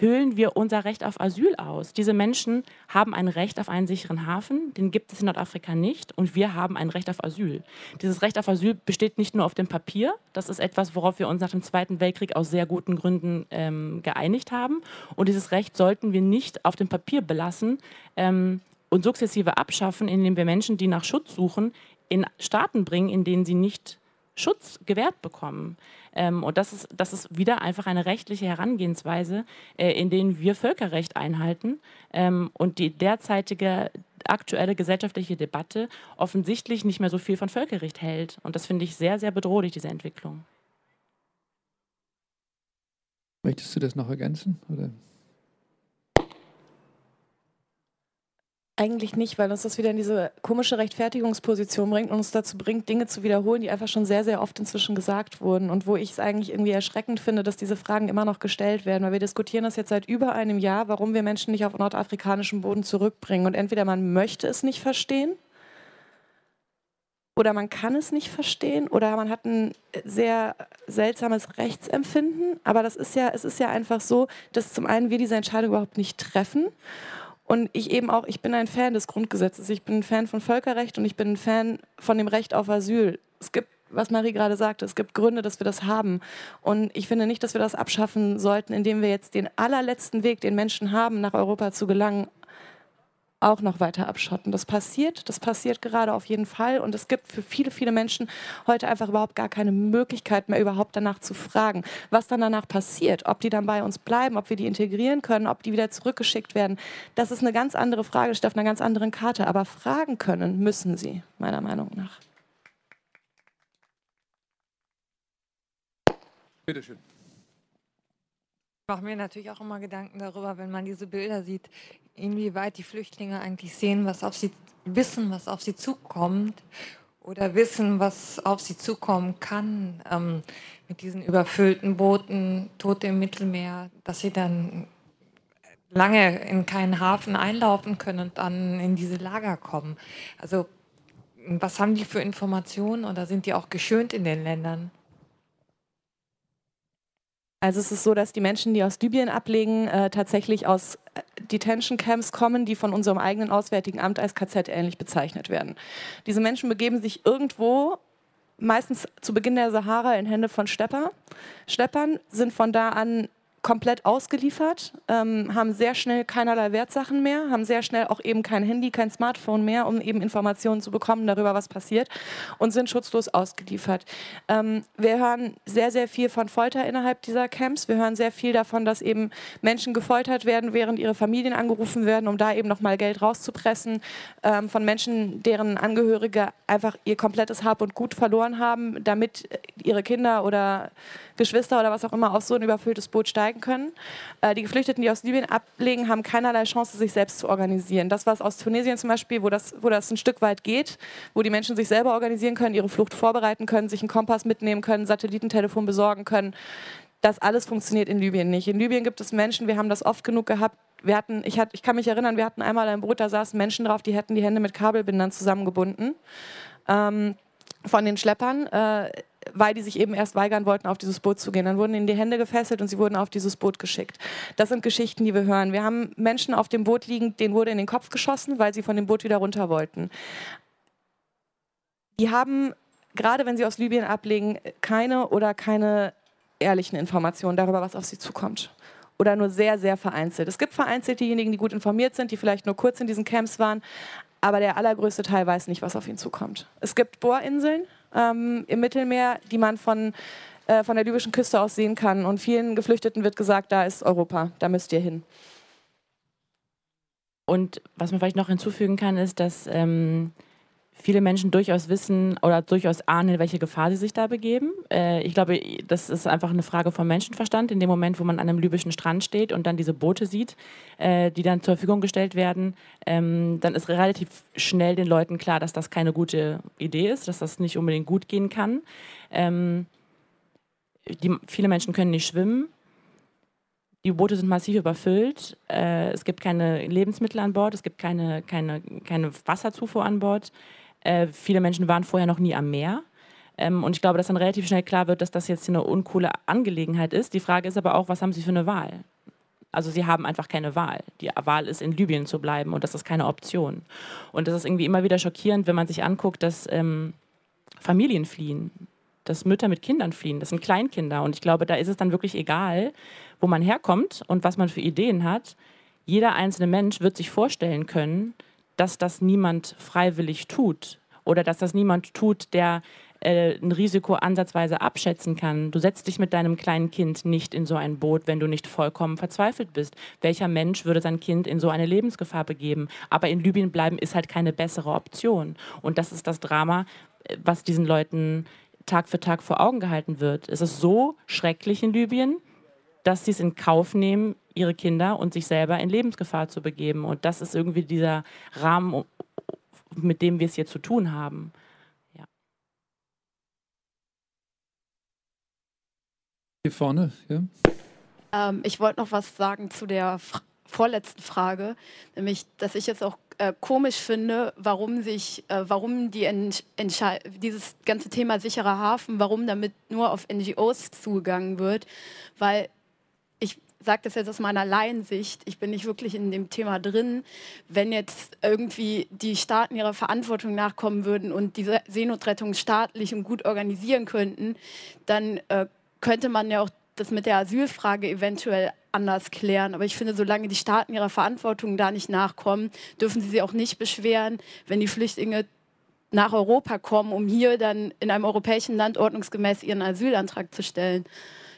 höhlen wir unser Recht auf Asyl aus. Diese Menschen haben ein Recht auf einen sicheren Hafen, den gibt es in Nordafrika nicht und wir haben ein Recht auf Asyl. Dieses Recht auf Asyl besteht nicht nur auf dem Papier, das ist etwas, worauf wir uns nach dem Zweiten Weltkrieg aus sehr guten Gründen ähm, geeinigt haben und dieses Recht sollten wir nicht auf dem Papier belassen ähm, und sukzessive abschaffen, indem wir Menschen, die nach Schutz suchen, in Staaten bringen, in denen sie nicht Schutz gewährt bekommen. Ähm, und das ist, das ist wieder einfach eine rechtliche Herangehensweise, äh, in denen wir Völkerrecht einhalten ähm, und die derzeitige aktuelle gesellschaftliche Debatte offensichtlich nicht mehr so viel von Völkerrecht hält. Und das finde ich sehr, sehr bedrohlich, diese Entwicklung. Möchtest du das noch ergänzen? Oder? Eigentlich nicht, weil uns das wieder in diese komische Rechtfertigungsposition bringt und uns dazu bringt, Dinge zu wiederholen, die einfach schon sehr, sehr oft inzwischen gesagt wurden und wo ich es eigentlich irgendwie erschreckend finde, dass diese Fragen immer noch gestellt werden, weil wir diskutieren das jetzt seit über einem Jahr, warum wir Menschen nicht auf nordafrikanischen Boden zurückbringen. Und entweder man möchte es nicht verstehen oder man kann es nicht verstehen oder man hat ein sehr seltsames Rechtsempfinden. Aber das ist ja, es ist ja einfach so, dass zum einen wir diese Entscheidung überhaupt nicht treffen und ich eben auch, ich bin ein Fan des Grundgesetzes, ich bin ein Fan von Völkerrecht und ich bin ein Fan von dem Recht auf Asyl. Es gibt, was Marie gerade sagte, es gibt Gründe, dass wir das haben. Und ich finde nicht, dass wir das abschaffen sollten, indem wir jetzt den allerletzten Weg, den Menschen haben, nach Europa zu gelangen, auch noch weiter abschotten. Das passiert, das passiert gerade auf jeden Fall und es gibt für viele, viele Menschen heute einfach überhaupt gar keine Möglichkeit mehr, überhaupt danach zu fragen, was dann danach passiert, ob die dann bei uns bleiben, ob wir die integrieren können, ob die wieder zurückgeschickt werden. Das ist eine ganz andere Frage, steht auf einer ganz anderen Karte, aber fragen können müssen sie, meiner Meinung nach. Bitteschön. Ich mache mir natürlich auch immer Gedanken darüber, wenn man diese Bilder sieht, inwieweit die Flüchtlinge eigentlich sehen, was auf sie wissen, was auf sie zukommt oder wissen, was auf sie zukommen kann ähm, mit diesen überfüllten Booten, Tote im Mittelmeer, dass sie dann lange in keinen Hafen einlaufen können und dann in diese Lager kommen. Also was haben die für Informationen oder sind die auch geschönt in den Ländern? Also es ist so, dass die Menschen, die aus Libyen ablegen, äh, tatsächlich aus äh, Detention Camps kommen, die von unserem eigenen Auswärtigen Amt als KZ ähnlich bezeichnet werden. Diese Menschen begeben sich irgendwo meistens zu Beginn der Sahara in Hände von Schlepper. Schleppern sind von da an komplett ausgeliefert, ähm, haben sehr schnell keinerlei Wertsachen mehr, haben sehr schnell auch eben kein Handy, kein Smartphone mehr, um eben Informationen zu bekommen darüber, was passiert und sind schutzlos ausgeliefert. Ähm, wir hören sehr, sehr viel von Folter innerhalb dieser Camps. Wir hören sehr viel davon, dass eben Menschen gefoltert werden, während ihre Familien angerufen werden, um da eben nochmal Geld rauszupressen. Ähm, von Menschen, deren Angehörige einfach ihr komplettes Hab und Gut verloren haben, damit ihre Kinder oder Geschwister oder was auch immer auf so ein überfülltes Boot steigen können. Äh, die Geflüchteten, die aus Libyen ablegen, haben keinerlei Chance, sich selbst zu organisieren. Das, was aus Tunesien zum Beispiel, wo das, wo das ein Stück weit geht, wo die Menschen sich selber organisieren können, ihre Flucht vorbereiten können, sich einen Kompass mitnehmen können, Satellitentelefon besorgen können, das alles funktioniert in Libyen nicht. In Libyen gibt es Menschen, wir haben das oft genug gehabt, wir hatten, ich, hat, ich kann mich erinnern, wir hatten einmal ein Boot, da saßen Menschen drauf, die hätten die Hände mit Kabelbindern zusammengebunden. Ähm, von den Schleppern. Äh, weil die sich eben erst weigern wollten, auf dieses Boot zu gehen. Dann wurden ihnen die Hände gefesselt und sie wurden auf dieses Boot geschickt. Das sind Geschichten, die wir hören. Wir haben Menschen auf dem Boot liegen, denen wurde in den Kopf geschossen, weil sie von dem Boot wieder runter wollten. Die haben, gerade wenn sie aus Libyen ablegen, keine oder keine ehrlichen Informationen darüber, was auf sie zukommt oder nur sehr, sehr vereinzelt. Es gibt vereinzelt diejenigen, die gut informiert sind, die vielleicht nur kurz in diesen Camps waren, aber der allergrößte Teil weiß nicht, was auf ihn zukommt. Es gibt Bohrinseln ähm, im Mittelmeer, die man von, äh, von der libyschen Küste aus sehen kann. Und vielen Geflüchteten wird gesagt, da ist Europa, da müsst ihr hin. Und was man vielleicht noch hinzufügen kann, ist, dass ähm, viele Menschen durchaus wissen oder durchaus ahnen, in welche Gefahr sie sich da begeben. Äh, ich glaube, das ist einfach eine Frage vom Menschenverstand. In dem Moment, wo man an einem libyschen Strand steht und dann diese Boote sieht, äh, die dann zur Verfügung gestellt werden, ähm, dann ist relativ schnell den Leuten klar, dass das keine gute Idee ist, dass das nicht unbedingt gut gehen kann. Ähm, die, viele Menschen können nicht schwimmen. Die Boote sind massiv überfüllt. Äh, es gibt keine Lebensmittel an Bord. Es gibt keine, keine, keine Wasserzufuhr an Bord. Äh, viele Menschen waren vorher noch nie am Meer. Ähm, und ich glaube, dass dann relativ schnell klar wird, dass das jetzt eine uncoole Angelegenheit ist. Die Frage ist aber auch, was haben Sie für eine Wahl? Also sie haben einfach keine Wahl. Die Wahl ist, in Libyen zu bleiben und das ist keine Option. Und das ist irgendwie immer wieder schockierend, wenn man sich anguckt, dass ähm, Familien fliehen, dass Mütter mit Kindern fliehen. Das sind Kleinkinder. Und ich glaube, da ist es dann wirklich egal, wo man herkommt und was man für Ideen hat. Jeder einzelne Mensch wird sich vorstellen können, dass das niemand freiwillig tut oder dass das niemand tut, der äh, ein Risiko ansatzweise abschätzen kann. Du setzt dich mit deinem kleinen Kind nicht in so ein Boot, wenn du nicht vollkommen verzweifelt bist. Welcher Mensch würde sein Kind in so eine Lebensgefahr begeben? Aber in Libyen bleiben ist halt keine bessere Option. Und das ist das Drama, äh, was diesen Leuten Tag für Tag vor Augen gehalten wird. Es ist so schrecklich in Libyen, dass sie es in Kauf nehmen, ihre Kinder und sich selber in Lebensgefahr zu begeben. Und das ist irgendwie dieser Rahmen, mit dem wir es hier zu tun haben. Ja. Hier vorne, ja. Ähm, ich wollte noch was sagen zu der Fra vorletzten Frage, nämlich, dass ich es auch äh, komisch finde, warum sich, äh, warum die dieses ganze Thema sicherer Hafen, warum damit nur auf NGOs zugegangen wird, weil sage das jetzt aus meiner Laiensicht, ich bin nicht wirklich in dem Thema drin, wenn jetzt irgendwie die Staaten ihrer Verantwortung nachkommen würden und diese Seenotrettung staatlich und gut organisieren könnten, dann äh, könnte man ja auch das mit der Asylfrage eventuell anders klären. Aber ich finde, solange die Staaten ihrer Verantwortung da nicht nachkommen, dürfen sie sich auch nicht beschweren, wenn die Flüchtlinge nach Europa kommen, um hier dann in einem europäischen Land ordnungsgemäß ihren Asylantrag zu stellen.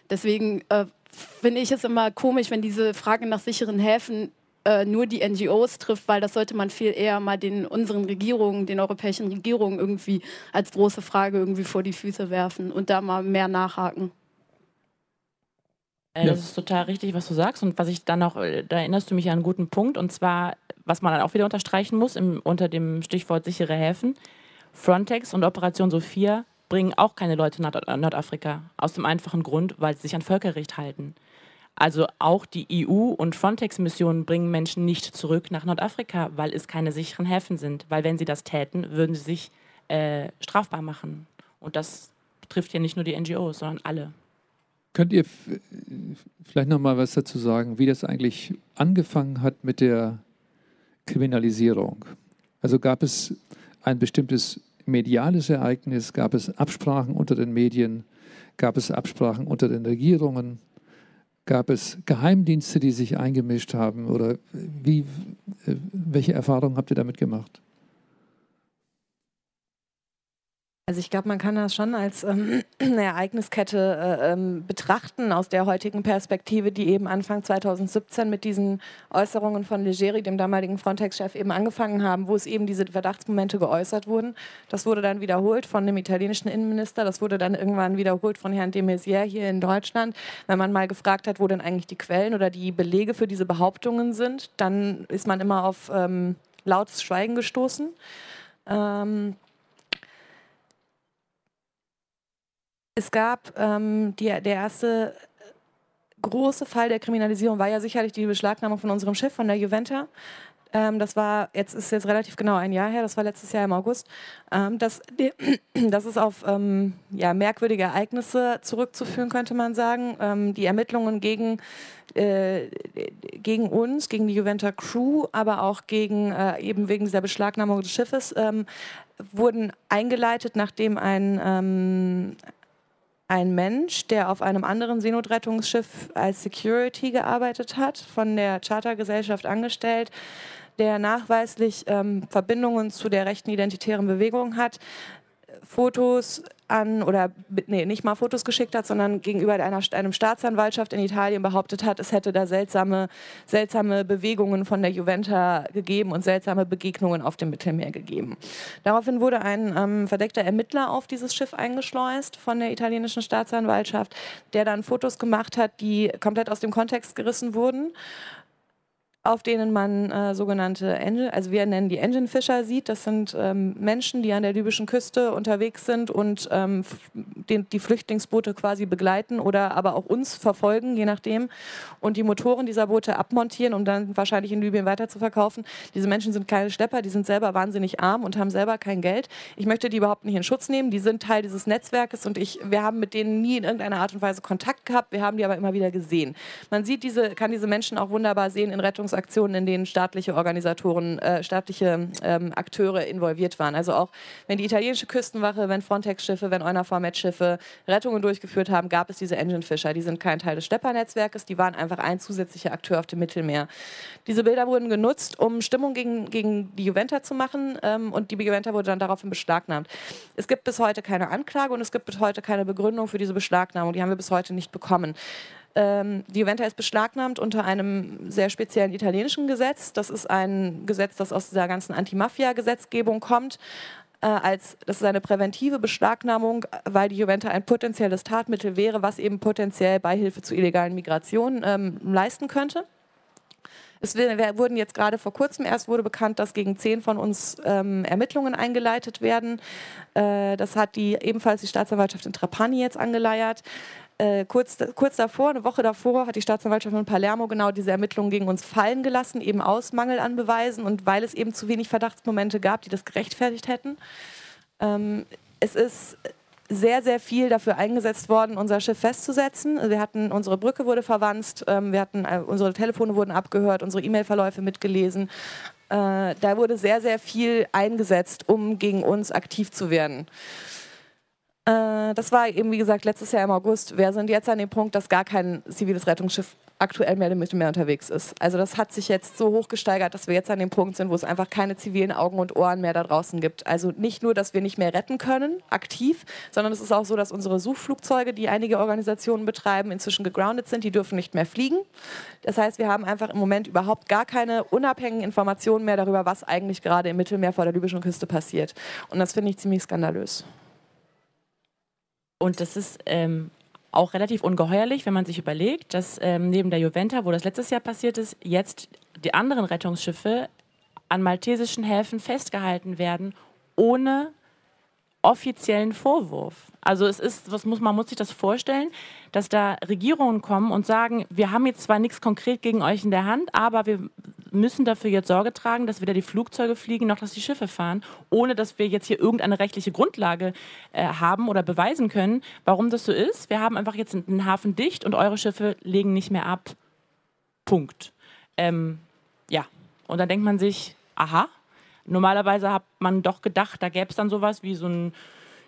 Deswegen äh, finde ich es immer komisch, wenn diese Frage nach sicheren Häfen äh, nur die NGOs trifft, weil das sollte man viel eher mal den unseren Regierungen, den europäischen Regierungen irgendwie als große Frage irgendwie vor die Füße werfen und da mal mehr nachhaken. Äh, das ist total richtig, was du sagst. Und was ich dann noch, äh, da erinnerst du mich an einen guten Punkt. Und zwar, was man dann auch wieder unterstreichen muss, im, unter dem Stichwort sichere Häfen. Frontex und Operation Sophia bringen auch keine Leute nach Nordafrika. Aus dem einfachen Grund, weil sie sich an Völkerrecht halten. Also auch die EU- und Frontex-Missionen bringen Menschen nicht zurück nach Nordafrika, weil es keine sicheren Häfen sind. Weil wenn sie das täten, würden sie sich äh, strafbar machen. Und das betrifft ja nicht nur die NGOs, sondern alle. Könnt ihr vielleicht noch mal was dazu sagen, wie das eigentlich angefangen hat mit der Kriminalisierung? Also gab es ein bestimmtes mediales Ereignis, gab es Absprachen unter den Medien, gab es Absprachen unter den Regierungen, gab es Geheimdienste, die sich eingemischt haben oder wie, äh, welche Erfahrungen habt ihr damit gemacht? Also ich glaube, man kann das schon als ähm, eine Ereigniskette äh, ähm, betrachten aus der heutigen Perspektive, die eben Anfang 2017 mit diesen Äußerungen von Legeri, dem damaligen Frontex-Chef, eben angefangen haben, wo es eben diese Verdachtsmomente geäußert wurden. Das wurde dann wiederholt von dem italienischen Innenminister, das wurde dann irgendwann wiederholt von Herrn de Maizière hier in Deutschland. Wenn man mal gefragt hat, wo denn eigentlich die Quellen oder die Belege für diese Behauptungen sind, dann ist man immer auf ähm, lautes Schweigen gestoßen. Ähm, Es gab ähm, die, der erste große Fall der Kriminalisierung war ja sicherlich die Beschlagnahmung von unserem Schiff, von der Juventa. Ähm, das war, jetzt ist jetzt relativ genau ein Jahr her, das war letztes Jahr im August. Ähm, das, das ist auf ähm, ja, merkwürdige Ereignisse zurückzuführen, könnte man sagen. Ähm, die Ermittlungen gegen, äh, gegen uns, gegen die Juventa Crew, aber auch gegen, äh, eben wegen dieser Beschlagnahmung des Schiffes, ähm, wurden eingeleitet, nachdem ein, ähm, ein Mensch, der auf einem anderen Seenotrettungsschiff als Security gearbeitet hat, von der Chartergesellschaft angestellt, der nachweislich ähm, Verbindungen zu der rechten identitären Bewegung hat, Fotos an oder nee, nicht mal Fotos geschickt hat, sondern gegenüber einer, einem Staatsanwaltschaft in Italien behauptet hat, es hätte da seltsame, seltsame Bewegungen von der Juventa gegeben und seltsame Begegnungen auf dem Mittelmeer gegeben. Daraufhin wurde ein ähm, verdeckter Ermittler auf dieses Schiff eingeschleust von der italienischen Staatsanwaltschaft, der dann Fotos gemacht hat, die komplett aus dem Kontext gerissen wurden auf denen man äh, sogenannte Engine, also wir nennen die Engine Fischer sieht. Das sind ähm, Menschen, die an der libyschen Küste unterwegs sind und ähm, den, die Flüchtlingsboote quasi begleiten oder aber auch uns verfolgen, je nachdem, und die Motoren dieser Boote abmontieren, um dann wahrscheinlich in Libyen weiterzuverkaufen. Diese Menschen sind keine Schlepper, die sind selber wahnsinnig arm und haben selber kein Geld. Ich möchte die überhaupt nicht in Schutz nehmen. Die sind Teil dieses Netzwerkes und ich, wir haben mit denen nie in irgendeiner Art und Weise Kontakt gehabt. Wir haben die aber immer wieder gesehen. Man sieht diese, kann diese Menschen auch wunderbar sehen in Rettungs Aktionen, in denen staatliche Organisatoren, äh, staatliche ähm, Akteure involviert waren. Also auch wenn die italienische Küstenwache, wenn Frontex-Schiffe, wenn EUNAVFOR-Med-Schiffe Rettungen durchgeführt haben, gab es diese Engine-Fischer. Die sind kein Teil des Stepper-Netzwerkes, die waren einfach ein zusätzlicher Akteur auf dem Mittelmeer. Diese Bilder wurden genutzt, um Stimmung gegen, gegen die Juventa zu machen ähm, und die Juventa wurde dann daraufhin beschlagnahmt. Es gibt bis heute keine Anklage und es gibt bis heute keine Begründung für diese Beschlagnahmung. Die haben wir bis heute nicht bekommen. Ähm, die Juventa ist beschlagnahmt unter einem sehr speziellen italienischen Gesetz. Das ist ein Gesetz, das aus dieser ganzen Anti-Mafia-Gesetzgebung kommt. Äh, als, das ist eine präventive Beschlagnahmung, weil die Juventa ein potenzielles Tatmittel wäre, was eben potenziell Beihilfe zu illegalen Migrationen ähm, leisten könnte. Es wurden jetzt gerade vor kurzem erst wurde bekannt, dass gegen zehn von uns ähm, Ermittlungen eingeleitet werden. Äh, das hat die ebenfalls die Staatsanwaltschaft in Trapani jetzt angeleiert. Äh, kurz, kurz davor, eine Woche davor, hat die Staatsanwaltschaft von Palermo genau diese Ermittlungen gegen uns fallen gelassen, eben aus Mangel an Beweisen und weil es eben zu wenig Verdachtsmomente gab, die das gerechtfertigt hätten. Ähm, es ist sehr, sehr viel dafür eingesetzt worden, unser Schiff festzusetzen. Wir hatten, unsere Brücke wurde verwanzt, ähm, wir hatten, äh, unsere Telefone wurden abgehört, unsere E-Mail-Verläufe mitgelesen. Äh, da wurde sehr, sehr viel eingesetzt, um gegen uns aktiv zu werden. Äh, das war eben, wie gesagt, letztes Jahr im August. Wir sind jetzt an dem Punkt, dass gar kein ziviles Rettungsschiff aktuell mehr im Mittelmeer unterwegs ist. Also das hat sich jetzt so hoch gesteigert, dass wir jetzt an dem Punkt sind, wo es einfach keine zivilen Augen und Ohren mehr da draußen gibt. Also nicht nur, dass wir nicht mehr retten können, aktiv, sondern es ist auch so, dass unsere Suchflugzeuge, die einige Organisationen betreiben, inzwischen gegroundet sind. Die dürfen nicht mehr fliegen. Das heißt, wir haben einfach im Moment überhaupt gar keine unabhängigen Informationen mehr darüber, was eigentlich gerade im Mittelmeer vor der libyschen Küste passiert. Und das finde ich ziemlich skandalös. Und das ist ähm, auch relativ ungeheuerlich, wenn man sich überlegt, dass ähm, neben der Juventa, wo das letztes Jahr passiert ist, jetzt die anderen Rettungsschiffe an maltesischen Häfen festgehalten werden, ohne offiziellen Vorwurf. Also es ist, was muss, man muss sich das vorstellen, dass da Regierungen kommen und sagen, wir haben jetzt zwar nichts konkret gegen euch in der Hand, aber wir müssen dafür jetzt Sorge tragen, dass weder die Flugzeuge fliegen noch dass die Schiffe fahren, ohne dass wir jetzt hier irgendeine rechtliche Grundlage äh, haben oder beweisen können, warum das so ist. Wir haben einfach jetzt einen Hafen dicht und eure Schiffe legen nicht mehr ab. Punkt. Ähm, ja, und dann denkt man sich, aha, Normalerweise hat man doch gedacht, da gäbe es dann sowas wie so ein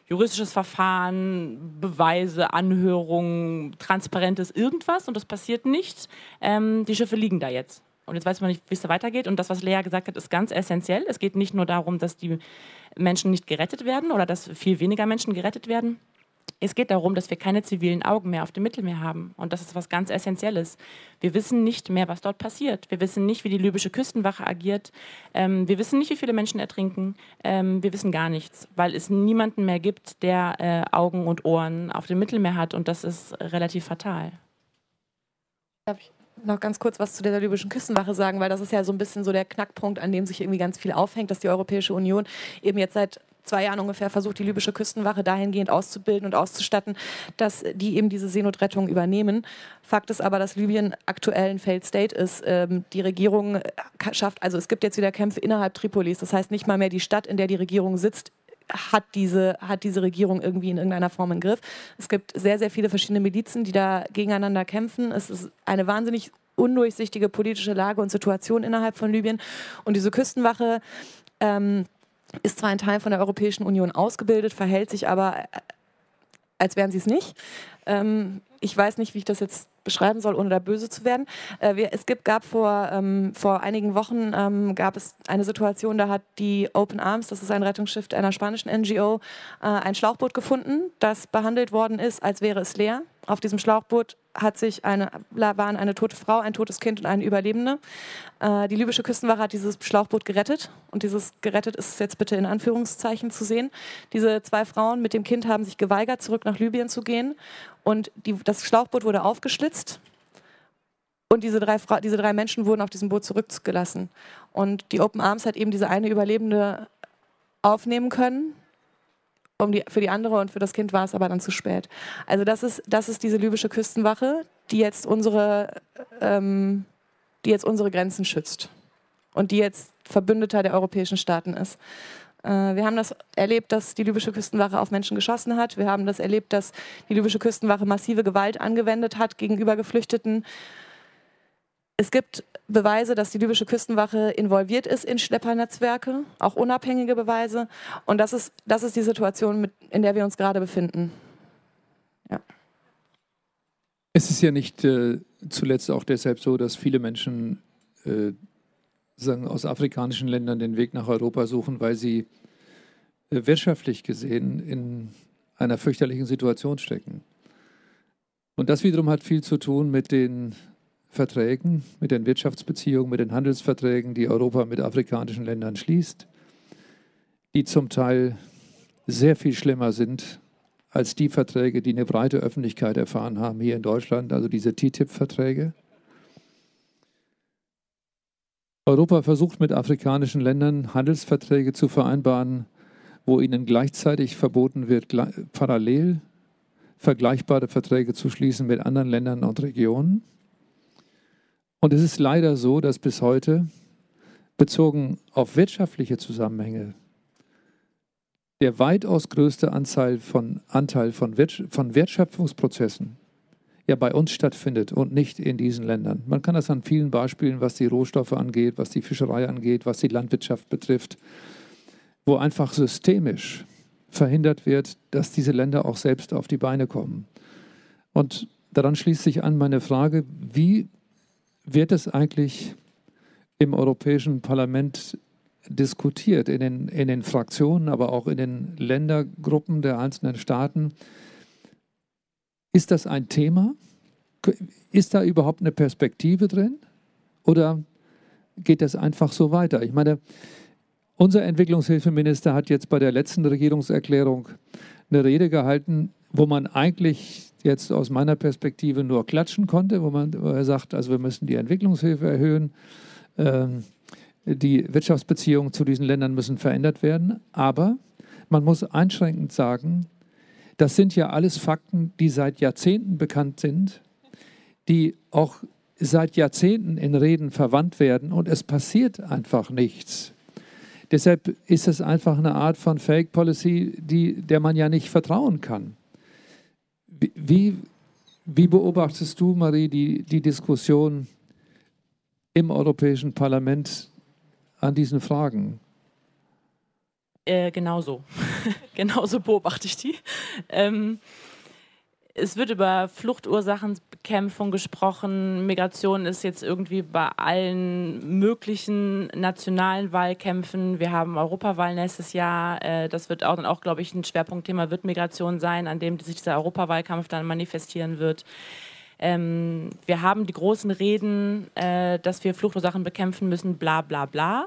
juristisches Verfahren, Beweise, Anhörungen, transparentes irgendwas und das passiert nicht. Ähm, die Schiffe liegen da jetzt. Und jetzt weiß man nicht, wie es da weitergeht. Und das, was Lea gesagt hat, ist ganz essentiell. Es geht nicht nur darum, dass die Menschen nicht gerettet werden oder dass viel weniger Menschen gerettet werden, es geht darum, dass wir keine zivilen Augen mehr auf dem Mittelmeer haben. Und das ist was ganz Essentielles. Wir wissen nicht mehr, was dort passiert. Wir wissen nicht, wie die libysche Küstenwache agiert. Ähm, wir wissen nicht, wie viele Menschen ertrinken. Ähm, wir wissen gar nichts, weil es niemanden mehr gibt, der äh, Augen und Ohren auf dem Mittelmeer hat. Und das ist relativ fatal. Darf ich noch ganz kurz was zu der libyschen Küstenwache sagen, weil das ist ja so ein bisschen so der Knackpunkt, an dem sich irgendwie ganz viel aufhängt, dass die Europäische Union eben jetzt seit zwei Jahren ungefähr versucht, die libysche Küstenwache dahingehend auszubilden und auszustatten, dass die eben diese Seenotrettung übernehmen. Fakt ist aber, dass Libyen aktuell ein Failed State ist. Ähm, die Regierung äh, schafft, also es gibt jetzt wieder Kämpfe innerhalb Tripolis. Das heißt, nicht mal mehr die Stadt, in der die Regierung sitzt, hat diese, hat diese Regierung irgendwie in irgendeiner Form im Griff. Es gibt sehr, sehr viele verschiedene Milizen, die da gegeneinander kämpfen. Es ist eine wahnsinnig undurchsichtige politische Lage und Situation innerhalb von Libyen. Und diese Küstenwache ähm, ist zwar ein Teil von der Europäischen Union ausgebildet, verhält sich aber, äh, als wären sie es nicht. Ähm, ich weiß nicht, wie ich das jetzt beschreiben soll, ohne da böse zu werden. Äh, wir, es gibt, gab vor, ähm, vor einigen Wochen ähm, gab es eine Situation, da hat die Open Arms, das ist ein Rettungsschiff einer spanischen NGO, äh, ein Schlauchboot gefunden, das behandelt worden ist, als wäre es leer. Auf diesem Schlauchboot hat sich eine, waren eine tote Frau, ein totes Kind und eine Überlebende. Äh, die libysche Küstenwache hat dieses Schlauchboot gerettet und dieses gerettet ist jetzt bitte in Anführungszeichen zu sehen. Diese zwei Frauen mit dem Kind haben sich geweigert, zurück nach Libyen zu gehen und die, das Schlauchboot wurde aufgeschlitzt und diese drei, diese drei Menschen wurden auf diesem Boot zurückgelassen. Und die Open Arms hat eben diese eine Überlebende aufnehmen können um die, für die andere und für das Kind war es aber dann zu spät. Also das ist, das ist diese libysche Küstenwache, die jetzt unsere, ähm, die jetzt unsere Grenzen schützt und die jetzt Verbündeter der europäischen Staaten ist. Äh, wir haben das erlebt, dass die libysche Küstenwache auf Menschen geschossen hat. Wir haben das erlebt, dass die libysche Küstenwache massive Gewalt angewendet hat gegenüber Geflüchteten. Es gibt Beweise, dass die libysche Küstenwache involviert ist in Schleppernetzwerke, auch unabhängige Beweise. Und das ist, das ist die Situation, mit, in der wir uns gerade befinden. Ja. Es ist ja nicht äh, zuletzt auch deshalb so, dass viele Menschen äh, sagen, aus afrikanischen Ländern den Weg nach Europa suchen, weil sie wirtschaftlich gesehen in einer fürchterlichen Situation stecken. Und das wiederum hat viel zu tun mit den Verträgen, mit den Wirtschaftsbeziehungen, mit den Handelsverträgen, die Europa mit afrikanischen Ländern schließt, die zum Teil sehr viel schlimmer sind als die Verträge, die eine breite Öffentlichkeit erfahren haben hier in Deutschland, also diese TTIP-Verträge. Europa versucht mit afrikanischen Ländern Handelsverträge zu vereinbaren, wo ihnen gleichzeitig verboten wird, parallel vergleichbare Verträge zu schließen mit anderen Ländern und Regionen. Und es ist leider so, dass bis heute, bezogen auf wirtschaftliche Zusammenhänge, der weitaus größte Anteil von, Anteil von, von Wertschöpfungsprozessen ja bei uns stattfindet und nicht in diesen Ländern. Man kann das an vielen Beispielen, was die Rohstoffe angeht, was die Fischerei angeht, was die Landwirtschaft betrifft, wo einfach systemisch verhindert wird, dass diese Länder auch selbst auf die Beine kommen. Und daran schließt sich an meine Frage, wie wird es eigentlich im Europäischen Parlament diskutiert, in den, in den Fraktionen, aber auch in den Ländergruppen der einzelnen Staaten. Ist das ein Thema? Ist da überhaupt eine Perspektive drin? Oder geht das einfach so weiter? Ich meine, unser Entwicklungshilfeminister hat jetzt bei der letzten Regierungserklärung eine Rede gehalten, wo man eigentlich jetzt aus meiner Perspektive nur klatschen konnte, wo, man, wo er sagt, also wir müssen die Entwicklungshilfe erhöhen, ähm, die Wirtschaftsbeziehungen zu diesen Ländern müssen verändert werden. Aber man muss einschränkend sagen, das sind ja alles Fakten, die seit Jahrzehnten bekannt sind, die auch seit Jahrzehnten in Reden verwandt werden und es passiert einfach nichts. Deshalb ist es einfach eine Art von Fake Policy, die, der man ja nicht vertrauen kann. Wie, wie beobachtest du, Marie, die, die Diskussion im Europäischen Parlament an diesen Fragen? Äh, genauso. genauso beobachte ich die. Ähm, es wird über Fluchtursachenbekämpfung gesprochen. Migration ist jetzt irgendwie bei allen möglichen nationalen Wahlkämpfen. Wir haben Europawahl nächstes Jahr. Äh, das wird auch dann auch, glaube ich, ein Schwerpunktthema wird Migration sein, an dem sich dieser Europawahlkampf dann manifestieren wird. Ähm, wir haben die großen Reden, äh, dass wir Fluchtursachen bekämpfen müssen, bla bla bla.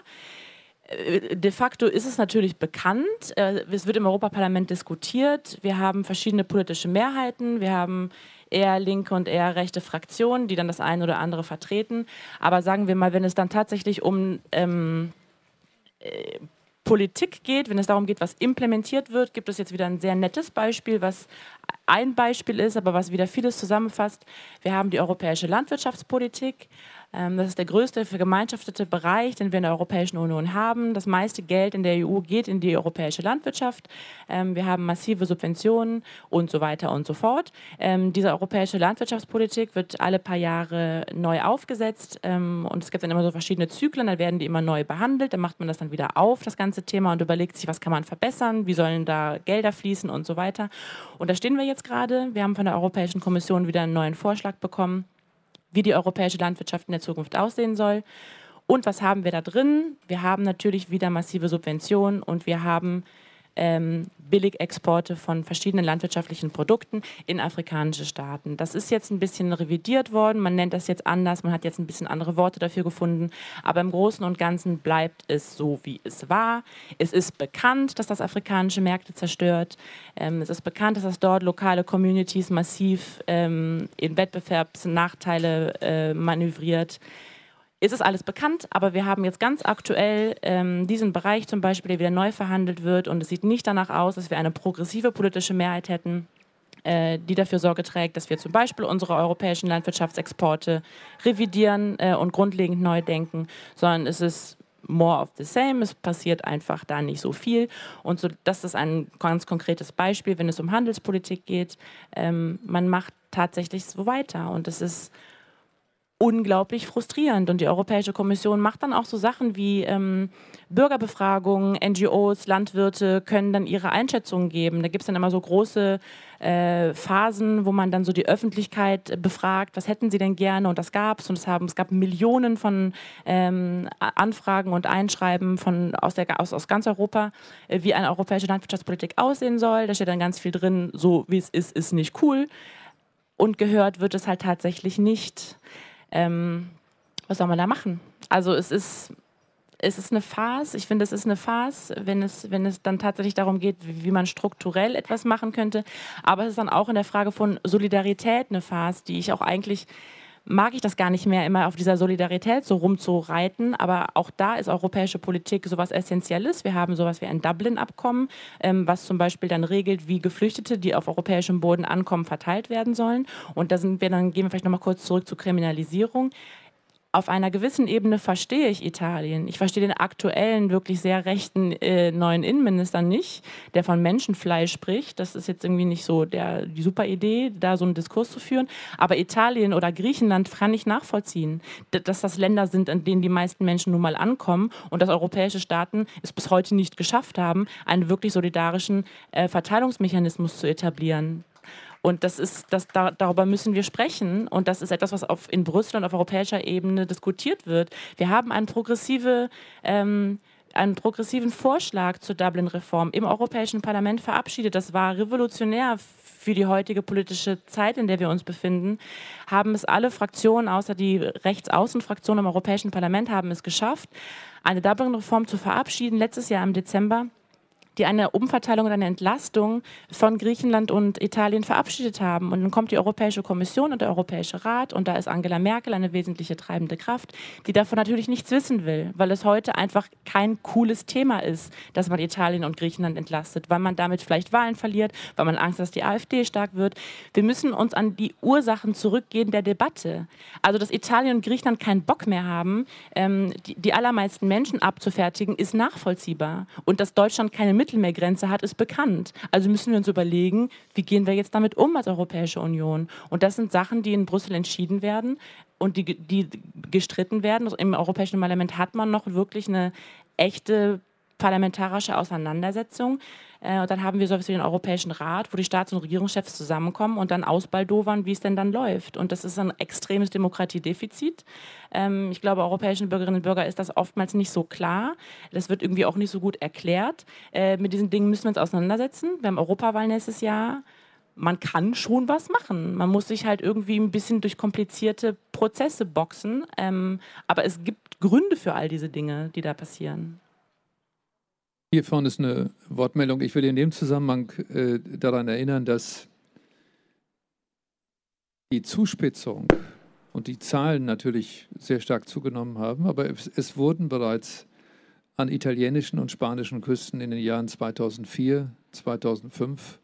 Äh, de facto ist es natürlich bekannt. Äh, es wird im Europaparlament diskutiert. Wir haben verschiedene politische Mehrheiten. Wir haben eher linke und eher rechte Fraktionen, die dann das eine oder andere vertreten. Aber sagen wir mal, wenn es dann tatsächlich um ähm, äh, Politik geht, wenn es darum geht, was implementiert wird, gibt es jetzt wieder ein sehr nettes Beispiel, was ein Beispiel ist, aber was wieder vieles zusammenfasst. Wir haben die europäische Landwirtschaftspolitik, das ist der größte vergemeinschaftete Bereich, den wir in der Europäischen Union haben. Das meiste Geld in der EU geht in die europäische Landwirtschaft. Ähm, wir haben massive Subventionen und so weiter und so fort. Ähm, diese europäische Landwirtschaftspolitik wird alle paar Jahre neu aufgesetzt und es gibt dann immer so verschiedene Zyklen, da werden die immer neu behandelt, dann macht man das dann wieder auf, das ganze Thema, und überlegt sich, was kann man verbessern, wie sollen da Gelder fließen und so weiter. Und da stehen wir jetzt gerade. Wir haben von der Europäischen Kommission wieder einen neuen Vorschlag bekommen wie die europäische Landwirtschaft in der Zukunft aussehen soll. Und was haben wir da drin? Wir haben natürlich wieder massive Subventionen und wir haben ähm, Billigexporte von verschiedenen landwirtschaftlichen Produkten in afrikanische Staaten. Das ist jetzt ein bisschen revidiert worden, man nennt das jetzt anders, man hat jetzt ein bisschen andere Worte dafür gefunden, aber im Großen und Ganzen bleibt es so, wie es war. Es ist bekannt, dass das afrikanische Märkte zerstört. Ähm, es ist bekannt, dass das dort lokale Communities massiv ähm, in Wettbewerbsnachteile äh, manövriert ist es alles bekannt, aber wir haben jetzt ganz aktuell ähm, diesen Bereich zum Beispiel, der wieder neu verhandelt wird und es sieht nicht danach aus, dass wir eine progressive politische Mehrheit hätten, äh, die dafür Sorge trägt, dass wir zum Beispiel unsere europäischen Landwirtschaftsexporte revidieren äh, und grundlegend neu denken, sondern es ist more of the same, es passiert einfach da nicht so viel. Und so, das ist ein ganz konkretes Beispiel, wenn es um Handelspolitik geht. Ähm, man macht tatsächlich so weiter und es ist unglaublich frustrierend. Und die Europäische Kommission macht dann auch so Sachen wie ähm, Bürgerbefragungen, NGOs, Landwirte können dann ihre Einschätzungen geben. Da gibt es dann immer so große äh, Phasen, wo man dann so die Öffentlichkeit befragt, was hätten sie denn gerne und das gab es. Und es, haben, es gab Millionen von ähm, Anfragen und Einschreiben von, aus, der, aus, aus ganz Europa, äh, wie eine europäische Landwirtschaftspolitik aussehen soll. Da steht dann ganz viel drin, so wie es ist, ist nicht cool. Und gehört wird es halt tatsächlich nicht ähm, was soll man da machen? Also es ist, es ist eine Farce. Ich finde, es ist eine Farce, wenn es, wenn es dann tatsächlich darum geht, wie, wie, man strukturell etwas machen könnte. Aber es ist dann auch in der Frage von Solidarität eine Farce, die ich auch eigentlich mag ich das gar nicht mehr, immer auf dieser Solidarität so rumzureiten. Aber auch da ist europäische Politik sowas Essentielles. Wir haben sowas wie ein Dublin-Abkommen, ähm, was zum Beispiel dann regelt, wie Geflüchtete, die auf europäischem Boden ankommen, verteilt werden sollen. Und da sind wir dann, gehen wir vielleicht nochmal kurz zurück zur Kriminalisierung auf einer gewissen Ebene verstehe ich Italien. Ich verstehe den aktuellen, wirklich sehr rechten äh, neuen Innenminister nicht, der von Menschenfleisch spricht. Das ist jetzt irgendwie nicht so der, die super Idee, da so einen Diskurs zu führen. Aber Italien oder Griechenland kann ich nachvollziehen, dass das Länder sind, an denen die meisten Menschen nun mal ankommen und dass europäische Staaten es bis heute nicht geschafft haben, einen wirklich solidarischen äh, Verteilungsmechanismus zu etablieren. Und das ist, das, da, darüber müssen wir sprechen. Und das ist etwas, was auf, in Brüssel und auf europäischer Ebene diskutiert wird. Wir haben eine progressive ähm, einen progressiven Vorschlag zur Dublin-Reform im Europäischen Parlament verabschiedet. Das war revolutionär für die heutige politische Zeit, in der wir uns befinden. Haben es alle Fraktionen, außer die Rechtsaußenfraktion im Europäischen Parlament, haben es geschafft, eine Dublin-Reform zu verabschieden, letztes Jahr im Dezember die eine Umverteilung und eine Entlastung von Griechenland und Italien verabschiedet haben. Und dann kommt die Europäische Kommission und der Europäische Rat und da ist Angela Merkel eine wesentliche treibende Kraft, die davon natürlich nichts wissen will, weil es heute einfach kein cooles Thema ist, dass man Italien und Griechenland entlastet, weil man damit vielleicht Wahlen verliert, weil man Angst hat, dass die AfD stark wird. Wir müssen uns an die Ursachen zurückgehen der Debatte. Also, dass Italien und Griechenland keinen Bock mehr haben, ähm, die, die allermeisten Menschen abzufertigen, ist nachvollziehbar. Und dass Deutschland keine Mittelmeergrenze hat, ist bekannt. Also müssen wir uns überlegen, wie gehen wir jetzt damit um als Europäische Union? Und das sind Sachen, die in Brüssel entschieden werden und die, die gestritten werden. Im Europäischen Parlament hat man noch wirklich eine echte parlamentarische Auseinandersetzung. Äh, und dann haben wir so etwas wie den Europäischen Rat, wo die Staats- und Regierungschefs zusammenkommen und dann ausbaldowern, wie es denn dann läuft. Und das ist ein extremes Demokratiedefizit. Ähm, ich glaube, europäischen Bürgerinnen und Bürgern ist das oftmals nicht so klar. Das wird irgendwie auch nicht so gut erklärt. Äh, mit diesen Dingen müssen wir uns auseinandersetzen. Wir haben Europawahl nächstes Jahr man kann schon was machen. Man muss sich halt irgendwie ein bisschen durch komplizierte Prozesse boxen. Ähm, aber es gibt Gründe für all diese Dinge, die da passieren. Hier vorne ist eine Wortmeldung. Ich will in dem Zusammenhang äh, daran erinnern, dass die Zuspitzung und die Zahlen natürlich sehr stark zugenommen haben, aber es, es wurden bereits an italienischen und spanischen Küsten in den Jahren 2004, 2005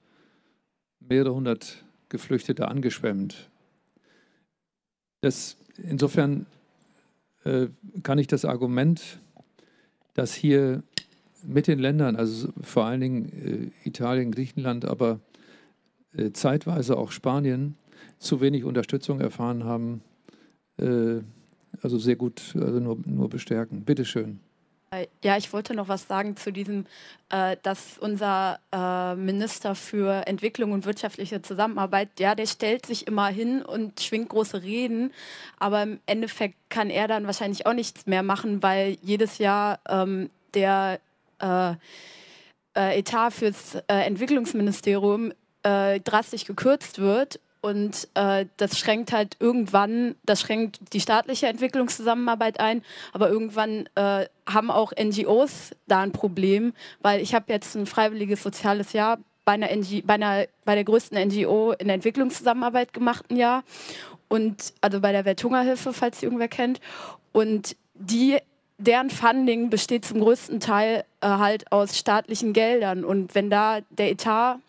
mehrere hundert Geflüchtete angeschwemmt. Das, insofern äh, kann ich das Argument, dass hier mit den Ländern, also vor allen Dingen äh, Italien, Griechenland, aber äh, zeitweise auch Spanien, zu wenig Unterstützung erfahren haben, äh, also sehr gut, also nur, nur bestärken. Bitte schön. Äh, ja, ich wollte noch was sagen zu diesem, äh, dass unser äh, Minister für Entwicklung und wirtschaftliche Zusammenarbeit, ja, der stellt sich immer hin und schwingt große Reden, aber im Endeffekt kann er dann wahrscheinlich auch nichts mehr machen, weil jedes Jahr ähm, der äh, äh Etat fürs äh, Entwicklungsministerium drastisch gekürzt wird und äh, das schränkt halt irgendwann, das schränkt die staatliche Entwicklungszusammenarbeit ein, aber irgendwann äh, haben auch NGOs da ein Problem, weil ich habe jetzt ein freiwilliges soziales Jahr bei, einer NG, bei, einer, bei der größten NGO in der Entwicklungszusammenarbeit gemacht ein Jahr und also bei der Welthungerhilfe, falls irgendwer kennt. Und die deren Funding besteht zum größten Teil äh, halt aus staatlichen Geldern. Und wenn da der Etat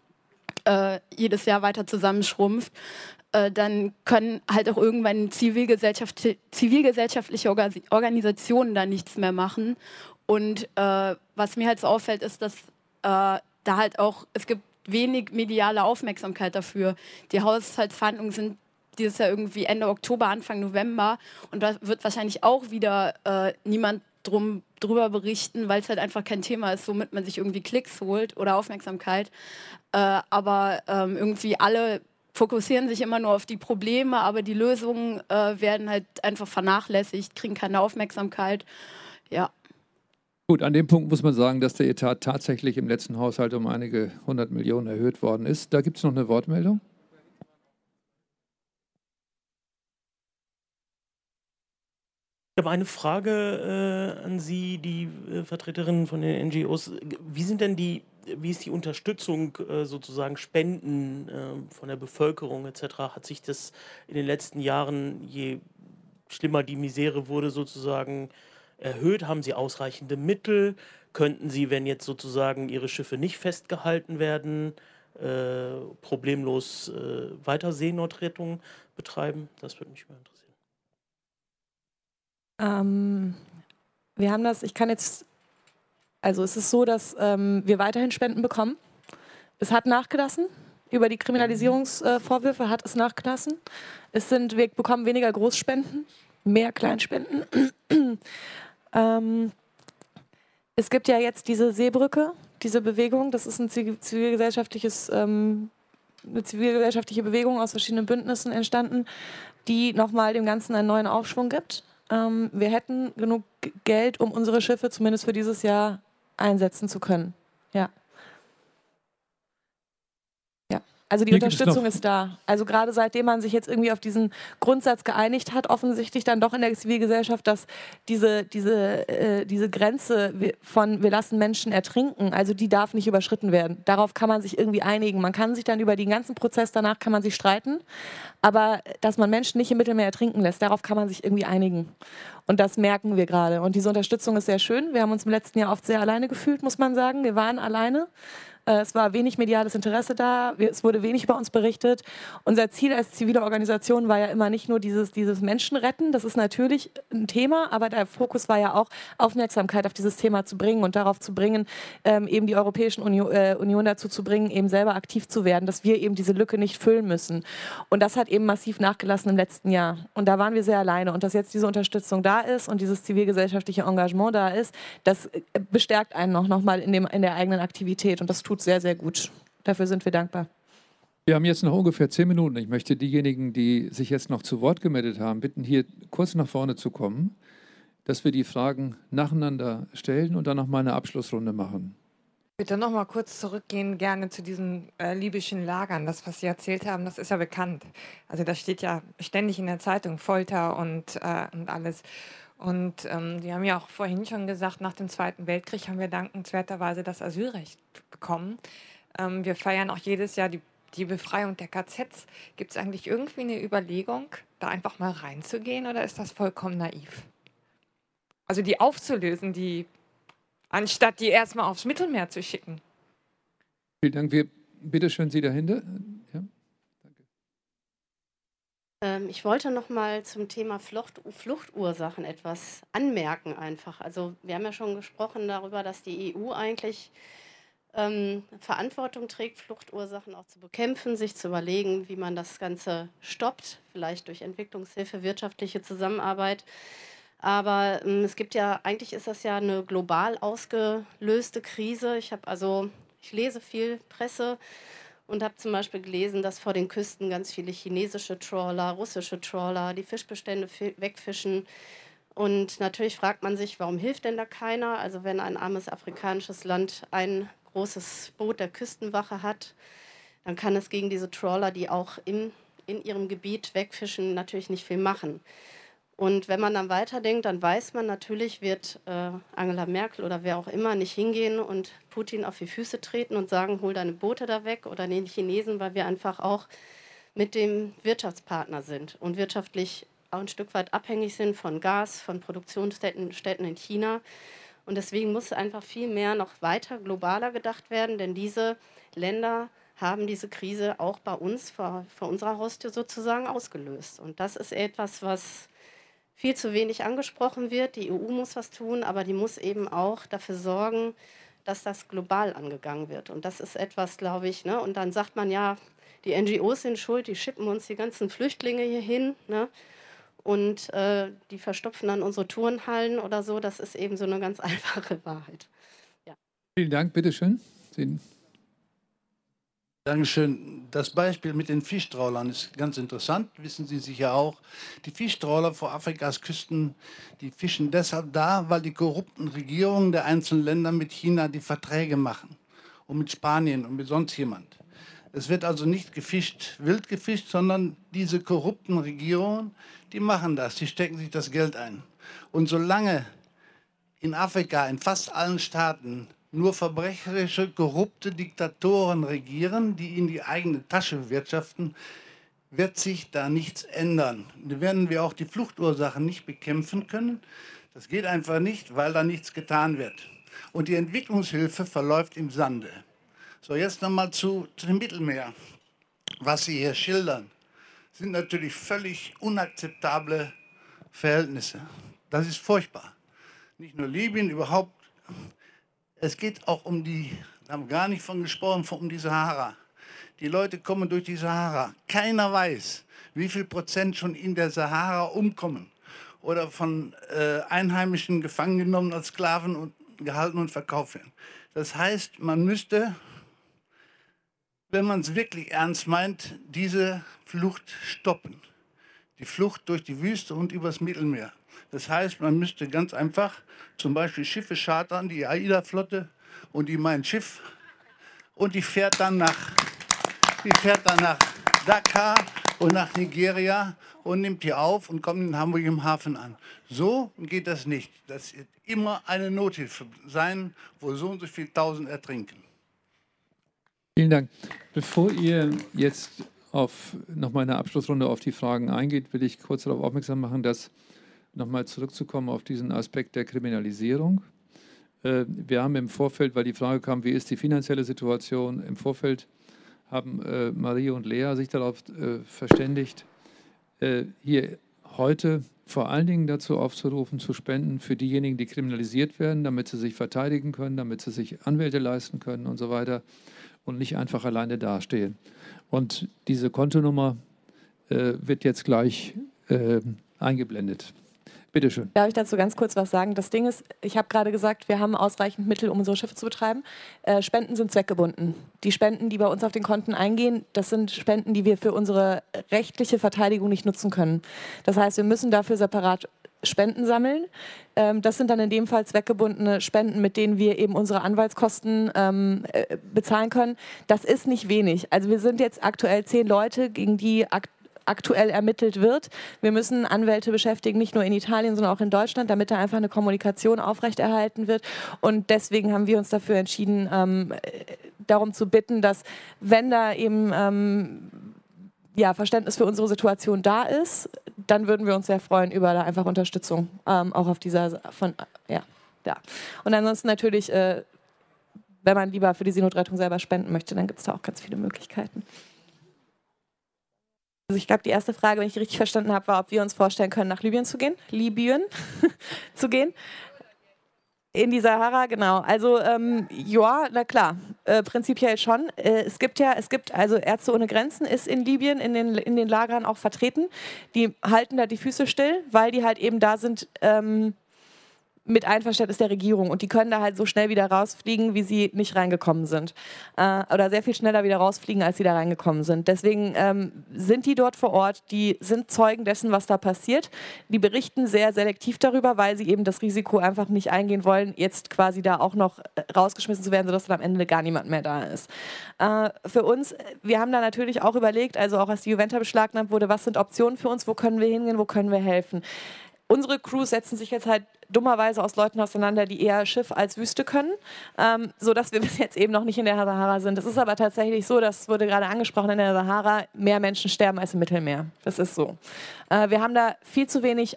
äh, jedes Jahr weiter zusammenschrumpft, äh, dann können halt auch irgendwann Zivilgesellschaft, zivilgesellschaftliche Organisationen da nichts mehr machen. Und äh, was mir halt so auffällt, ist, dass äh, da halt auch, es gibt wenig mediale Aufmerksamkeit dafür. Die Haushaltsverhandlungen sind dieses Jahr irgendwie Ende Oktober, Anfang November. Und da wird wahrscheinlich auch wieder äh, niemand drum, drüber berichten, weil es halt einfach kein Thema ist, womit man sich irgendwie Klicks holt oder Aufmerksamkeit. Äh, aber ähm, irgendwie alle fokussieren sich immer nur auf die Probleme, aber die Lösungen äh, werden halt einfach vernachlässigt, kriegen keine Aufmerksamkeit. Ja. Gut, an dem Punkt muss man sagen, dass der Etat tatsächlich im letzten Haushalt um einige hundert Millionen erhöht worden ist. Da gibt es noch eine Wortmeldung. Ich habe eine Frage äh, an Sie, die äh, Vertreterin von den NGOs. Wie sind denn die, wie ist die Unterstützung äh, sozusagen Spenden ähm, von der Bevölkerung etc. Hat sich das in den letzten Jahren, je schlimmer die Misere wurde, sozusagen erhöht? Haben Sie ausreichende Mittel? Könnten Sie, wenn jetzt sozusagen Ihre Schiffe nicht festgehalten werden, äh, problemlos äh, weiter Seenotrettung betreiben? Das würde mich mal interessieren. Ähm, wir haben das, ich kann jetzt, also es ist so, dass ähm, wir weiterhin Spenden bekommen. Es hat nachgelassen. Über die Kriminalisierungsvorwürfe äh, hat es nachgelassen. Es sind, wir bekommen weniger Großspenden, mehr Kleinspenden. ähm, es gibt ja jetzt diese Seebrücke, diese Bewegung. Das ist ein zivilgesellschaftliches, ähm, eine zivilgesellschaftliche Bewegung aus verschiedenen Bündnissen entstanden, die nochmal dem Ganzen einen neuen Aufschwung gibt. Ähm, wir hätten genug Geld, um unsere Schiffe zumindest für dieses Jahr einsetzen zu können. Ja. Also die Hier Unterstützung ist da. Also gerade seitdem man sich jetzt irgendwie auf diesen Grundsatz geeinigt hat, offensichtlich dann doch in der Zivilgesellschaft, dass diese, diese, äh, diese Grenze von wir lassen Menschen ertrinken, also die darf nicht überschritten werden. Darauf kann man sich irgendwie einigen. Man kann sich dann über den ganzen Prozess danach kann man sich streiten, aber dass man Menschen nicht im Mittelmeer ertrinken lässt, darauf kann man sich irgendwie einigen. Und das merken wir gerade. Und diese Unterstützung ist sehr schön. Wir haben uns im letzten Jahr oft sehr alleine gefühlt, muss man sagen. Wir waren alleine. Äh, es war wenig mediales Interesse da, es wurde wenig über uns berichtet. Unser Ziel als zivile Organisation war ja immer nicht nur dieses, dieses Menschenretten, das ist natürlich ein Thema, aber der Fokus war ja auch, Aufmerksamkeit auf dieses Thema zu bringen und darauf zu bringen, ähm, eben die Europäische Union, äh, Union dazu zu bringen, eben selber aktiv zu werden, dass wir eben diese Lücke nicht füllen müssen. Und das hat eben massiv nachgelassen im letzten Jahr. Und da waren wir sehr alleine. Und dass jetzt diese Unterstützung da ist und dieses zivilgesellschaftliche Engagement da ist, das äh, bestärkt einen noch, noch mal in, dem, in der eigenen Aktivität. Und das tut tut sehr, sehr gut. Dafür sind wir dankbar. Wir haben jetzt noch ungefähr zehn Minuten. Ich möchte diejenigen, die sich jetzt noch zu Wort gemeldet haben, bitten, hier kurz nach vorne zu kommen, dass wir die Fragen nacheinander stellen und dann noch mal eine Abschlussrunde machen. Bitte noch mal kurz zurückgehen, gerne zu diesen äh, libyschen Lagern. Das, was Sie erzählt haben, das ist ja bekannt. Also das steht ja ständig in der Zeitung, Folter und, äh, und alles. Und ähm, Sie haben ja auch vorhin schon gesagt, nach dem Zweiten Weltkrieg haben wir dankenswerterweise das Asylrecht bekommen. Ähm, wir feiern auch jedes Jahr die, die Befreiung der KZs. Gibt es eigentlich irgendwie eine Überlegung, da einfach mal reinzugehen oder ist das vollkommen naiv? Also die aufzulösen, die anstatt die erstmal aufs Mittelmeer zu schicken. Vielen Dank. Wir, bitte schön Sie dahinter. Ähm, ich wollte noch mal zum Thema Flucht, Fluchtursachen etwas anmerken einfach. Also wir haben ja schon gesprochen darüber, dass die EU eigentlich ähm, Verantwortung trägt, Fluchtursachen auch zu bekämpfen, sich zu überlegen, wie man das Ganze stoppt, vielleicht durch Entwicklungshilfe, wirtschaftliche Zusammenarbeit. Aber ähm, es gibt ja, eigentlich ist das ja eine global ausgelöste Krise. Ich habe also, ich lese viel Presse und habe zum Beispiel gelesen, dass vor den Küsten ganz viele chinesische Trawler, russische Trawler die Fischbestände wegfischen. Und natürlich fragt man sich, warum hilft denn da keiner? Also wenn ein armes afrikanisches Land ein großes Boot der Küstenwache hat, dann kann es gegen diese Trawler, die auch in, in ihrem Gebiet wegfischen, natürlich nicht viel machen. Und wenn man dann weiterdenkt, dann weiß man natürlich, wird äh, Angela Merkel oder wer auch immer nicht hingehen und Putin auf die Füße treten und sagen, hol deine Boote da weg oder den Chinesen, weil wir einfach auch mit dem Wirtschaftspartner sind und wirtschaftlich auch ein Stück weit abhängig sind von Gas, von Produktionsstätten in China. Und deswegen muss einfach viel mehr noch weiter globaler gedacht werden, denn diese Länder haben diese Krise auch bei uns vor, vor unserer Haustür sozusagen ausgelöst. Und das ist etwas, was viel zu wenig angesprochen wird. Die EU muss was tun, aber die muss eben auch dafür sorgen, dass das global angegangen wird. Und das ist etwas, glaube ich, ne? und dann sagt man ja, die NGOs sind schuld, die schippen uns die ganzen Flüchtlinge hier hin ne? und äh, die verstopfen dann unsere Turnhallen oder so. Das ist eben so eine ganz einfache Wahrheit. Ja. Vielen Dank, bitteschön. Sie Dankeschön. Das Beispiel mit den Fischtrawlern ist ganz interessant, wissen Sie sicher auch. Die Fischtrawler vor Afrikas Küsten, die fischen deshalb da, weil die korrupten Regierungen der einzelnen Länder mit China die Verträge machen und mit Spanien und mit sonst jemand. Es wird also nicht gefischt, wild gefischt, sondern diese korrupten Regierungen, die machen das, die stecken sich das Geld ein. Und solange in Afrika, in fast allen Staaten, nur verbrecherische, korrupte Diktatoren regieren, die in die eigene Tasche wirtschaften, wird sich da nichts ändern. Da werden wir auch die Fluchtursachen nicht bekämpfen können. Das geht einfach nicht, weil da nichts getan wird. Und die Entwicklungshilfe verläuft im Sande. So, jetzt nochmal zu, zu dem Mittelmeer. Was Sie hier schildern, sind natürlich völlig unakzeptable Verhältnisse. Das ist furchtbar. Nicht nur Libyen, überhaupt es geht auch um die, da haben wir gar nicht von gesprochen, um die Sahara. Die Leute kommen durch die Sahara. Keiner weiß, wie viel Prozent schon in der Sahara umkommen oder von äh, Einheimischen gefangen genommen als Sklaven und gehalten und verkauft werden. Das heißt, man müsste, wenn man es wirklich ernst meint, diese Flucht stoppen. Die Flucht durch die Wüste und übers Mittelmeer. Das heißt, man müsste ganz einfach zum Beispiel Schiffe chartern, die AIDA-Flotte und die mein Schiff und die fährt dann nach, die fährt dann nach Dakar und nach Nigeria und nimmt die auf und kommt in Hamburg im Hafen an. So geht das nicht. Das wird immer eine Nothilfe sein, wo so und so viele Tausend ertrinken. Vielen Dank. Bevor ihr jetzt auf noch mal eine Abschlussrunde auf die Fragen eingeht, will ich kurz darauf aufmerksam machen, dass nochmal zurückzukommen auf diesen Aspekt der Kriminalisierung. Äh, wir haben im Vorfeld, weil die Frage kam, wie ist die finanzielle Situation, im Vorfeld haben äh, Marie und Lea sich darauf äh, verständigt, hier heute vor allen Dingen dazu aufzurufen, zu spenden für diejenigen, die kriminalisiert werden, damit sie sich verteidigen können, damit sie sich Anwälte leisten können und so weiter und nicht einfach alleine dastehen. Und diese Kontonummer wird jetzt gleich eingeblendet. Bitte schön. Darf ich dazu ganz kurz was sagen? Das Ding ist, ich habe gerade gesagt, wir haben ausreichend Mittel, um unsere Schiffe zu betreiben. Äh, Spenden sind zweckgebunden. Die Spenden, die bei uns auf den Konten eingehen, das sind Spenden, die wir für unsere rechtliche Verteidigung nicht nutzen können. Das heißt, wir müssen dafür separat Spenden sammeln. Ähm, das sind dann in dem Fall zweckgebundene Spenden, mit denen wir eben unsere Anwaltskosten ähm, äh, bezahlen können. Das ist nicht wenig. Also wir sind jetzt aktuell zehn Leute, gegen die aktuell ermittelt wird. Wir müssen Anwälte beschäftigen, nicht nur in Italien, sondern auch in Deutschland, damit da einfach eine Kommunikation aufrechterhalten wird. Und deswegen haben wir uns dafür entschieden, ähm, darum zu bitten, dass wenn da eben ähm, ja, Verständnis für unsere Situation da ist, dann würden wir uns sehr freuen über da einfach Unterstützung, ähm, auch auf dieser von ja, ja. Und ansonsten natürlich, äh, wenn man lieber für die Seenotrettung selber spenden möchte, dann gibt es da auch ganz viele Möglichkeiten. Also ich glaube, die erste Frage, wenn ich die richtig verstanden habe, war, ob wir uns vorstellen können, nach Libyen zu gehen. Libyen zu gehen. In die Sahara, genau. Also ähm, ja, na klar, äh, prinzipiell schon. Äh, es gibt ja, es gibt, also Ärzte ohne Grenzen ist in Libyen in den, in den Lagern auch vertreten. Die halten da die Füße still, weil die halt eben da sind, ähm, mit Einverständnis der Regierung. Und die können da halt so schnell wieder rausfliegen, wie sie nicht reingekommen sind. Äh, oder sehr viel schneller wieder rausfliegen, als sie da reingekommen sind. Deswegen ähm, sind die dort vor Ort, die sind Zeugen dessen, was da passiert. Die berichten sehr selektiv darüber, weil sie eben das Risiko einfach nicht eingehen wollen, jetzt quasi da auch noch äh, rausgeschmissen zu werden, sodass dann am Ende gar niemand mehr da ist. Äh, für uns, wir haben da natürlich auch überlegt, also auch als die Juventa beschlagnahmt wurde, was sind Optionen für uns, wo können wir hingehen, wo können wir helfen. Unsere Crews setzen sich jetzt halt dummerweise aus Leuten auseinander, die eher Schiff als Wüste können, ähm, sodass wir bis jetzt eben noch nicht in der Sahara sind. Es ist aber tatsächlich so, das wurde gerade angesprochen, in der Sahara mehr Menschen sterben als im Mittelmeer. Das ist so. Äh, wir haben da viel zu wenig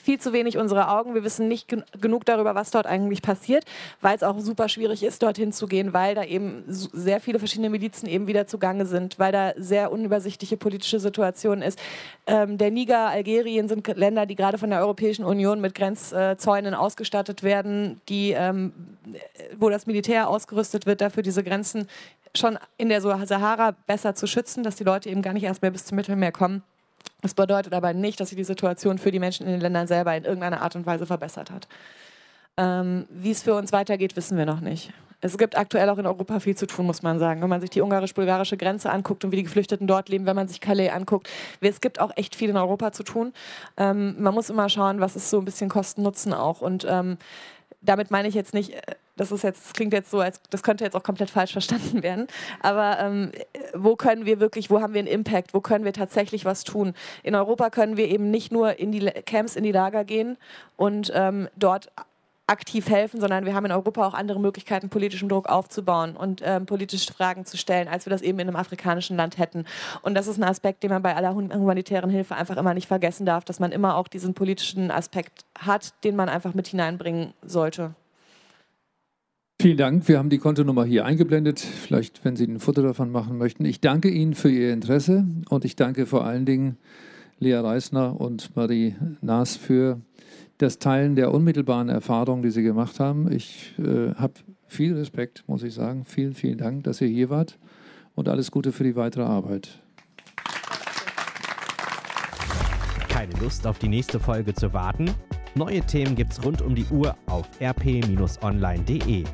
viel zu wenig unsere Augen. Wir wissen nicht gen genug darüber, was dort eigentlich passiert, weil es auch super schwierig ist, dorthin zu gehen, weil da eben sehr viele verschiedene Milizen eben wieder zugange sind, weil da sehr unübersichtliche politische Situationen ist. Ähm, der Niger, Algerien sind Länder, die gerade von der Europäischen Union mit Grenzzäunen ausgestattet werden, die, ähm, wo das Militär ausgerüstet wird, dafür diese Grenzen schon in der Sahara besser zu schützen, dass die Leute eben gar nicht erst mehr bis zum Mittelmeer kommen. Das bedeutet aber nicht, dass sich die Situation für die Menschen in den Ländern selber in irgendeiner Art und Weise verbessert hat. Ähm, Wie es für uns weitergeht, wissen wir noch nicht. Es gibt aktuell auch in Europa viel zu tun, muss man sagen. Wenn man sich die ungarisch-bulgarische Grenze anguckt und wie die Geflüchteten dort leben, wenn man sich Calais anguckt, es gibt auch echt viel in Europa zu tun. Ähm, man muss immer schauen, was ist so ein bisschen Kosten-Nutzen auch. Und ähm, damit meine ich jetzt nicht, äh, das ist jetzt, das klingt jetzt so, als das könnte jetzt auch komplett falsch verstanden werden. Aber ähm, wo können wir wirklich, wo haben wir einen Impact, wo können wir tatsächlich was tun? In Europa können wir eben nicht nur in die Camps, in die Lager gehen und ähm, dort aktiv helfen, sondern wir haben in Europa auch andere Möglichkeiten, politischen Druck aufzubauen und ähm, politische Fragen zu stellen, als wir das eben in einem afrikanischen Land hätten. Und das ist ein Aspekt, den man bei aller humanitären Hilfe einfach immer nicht vergessen darf, dass man immer auch diesen politischen Aspekt hat, den man einfach mit hineinbringen sollte. Vielen Dank. Wir haben die Kontonummer hier eingeblendet. Vielleicht, wenn Sie ein Foto davon machen möchten. Ich danke Ihnen für Ihr Interesse und ich danke vor allen Dingen Lea Reisner und Marie Naas für das Teilen der unmittelbaren Erfahrungen, die Sie gemacht haben. Ich äh, habe viel Respekt, muss ich sagen. Vielen, vielen Dank, dass ihr hier wart und alles Gute für die weitere Arbeit. Keine Lust auf die nächste Folge zu warten? Neue Themen gibt's rund um die Uhr auf rp-online.de.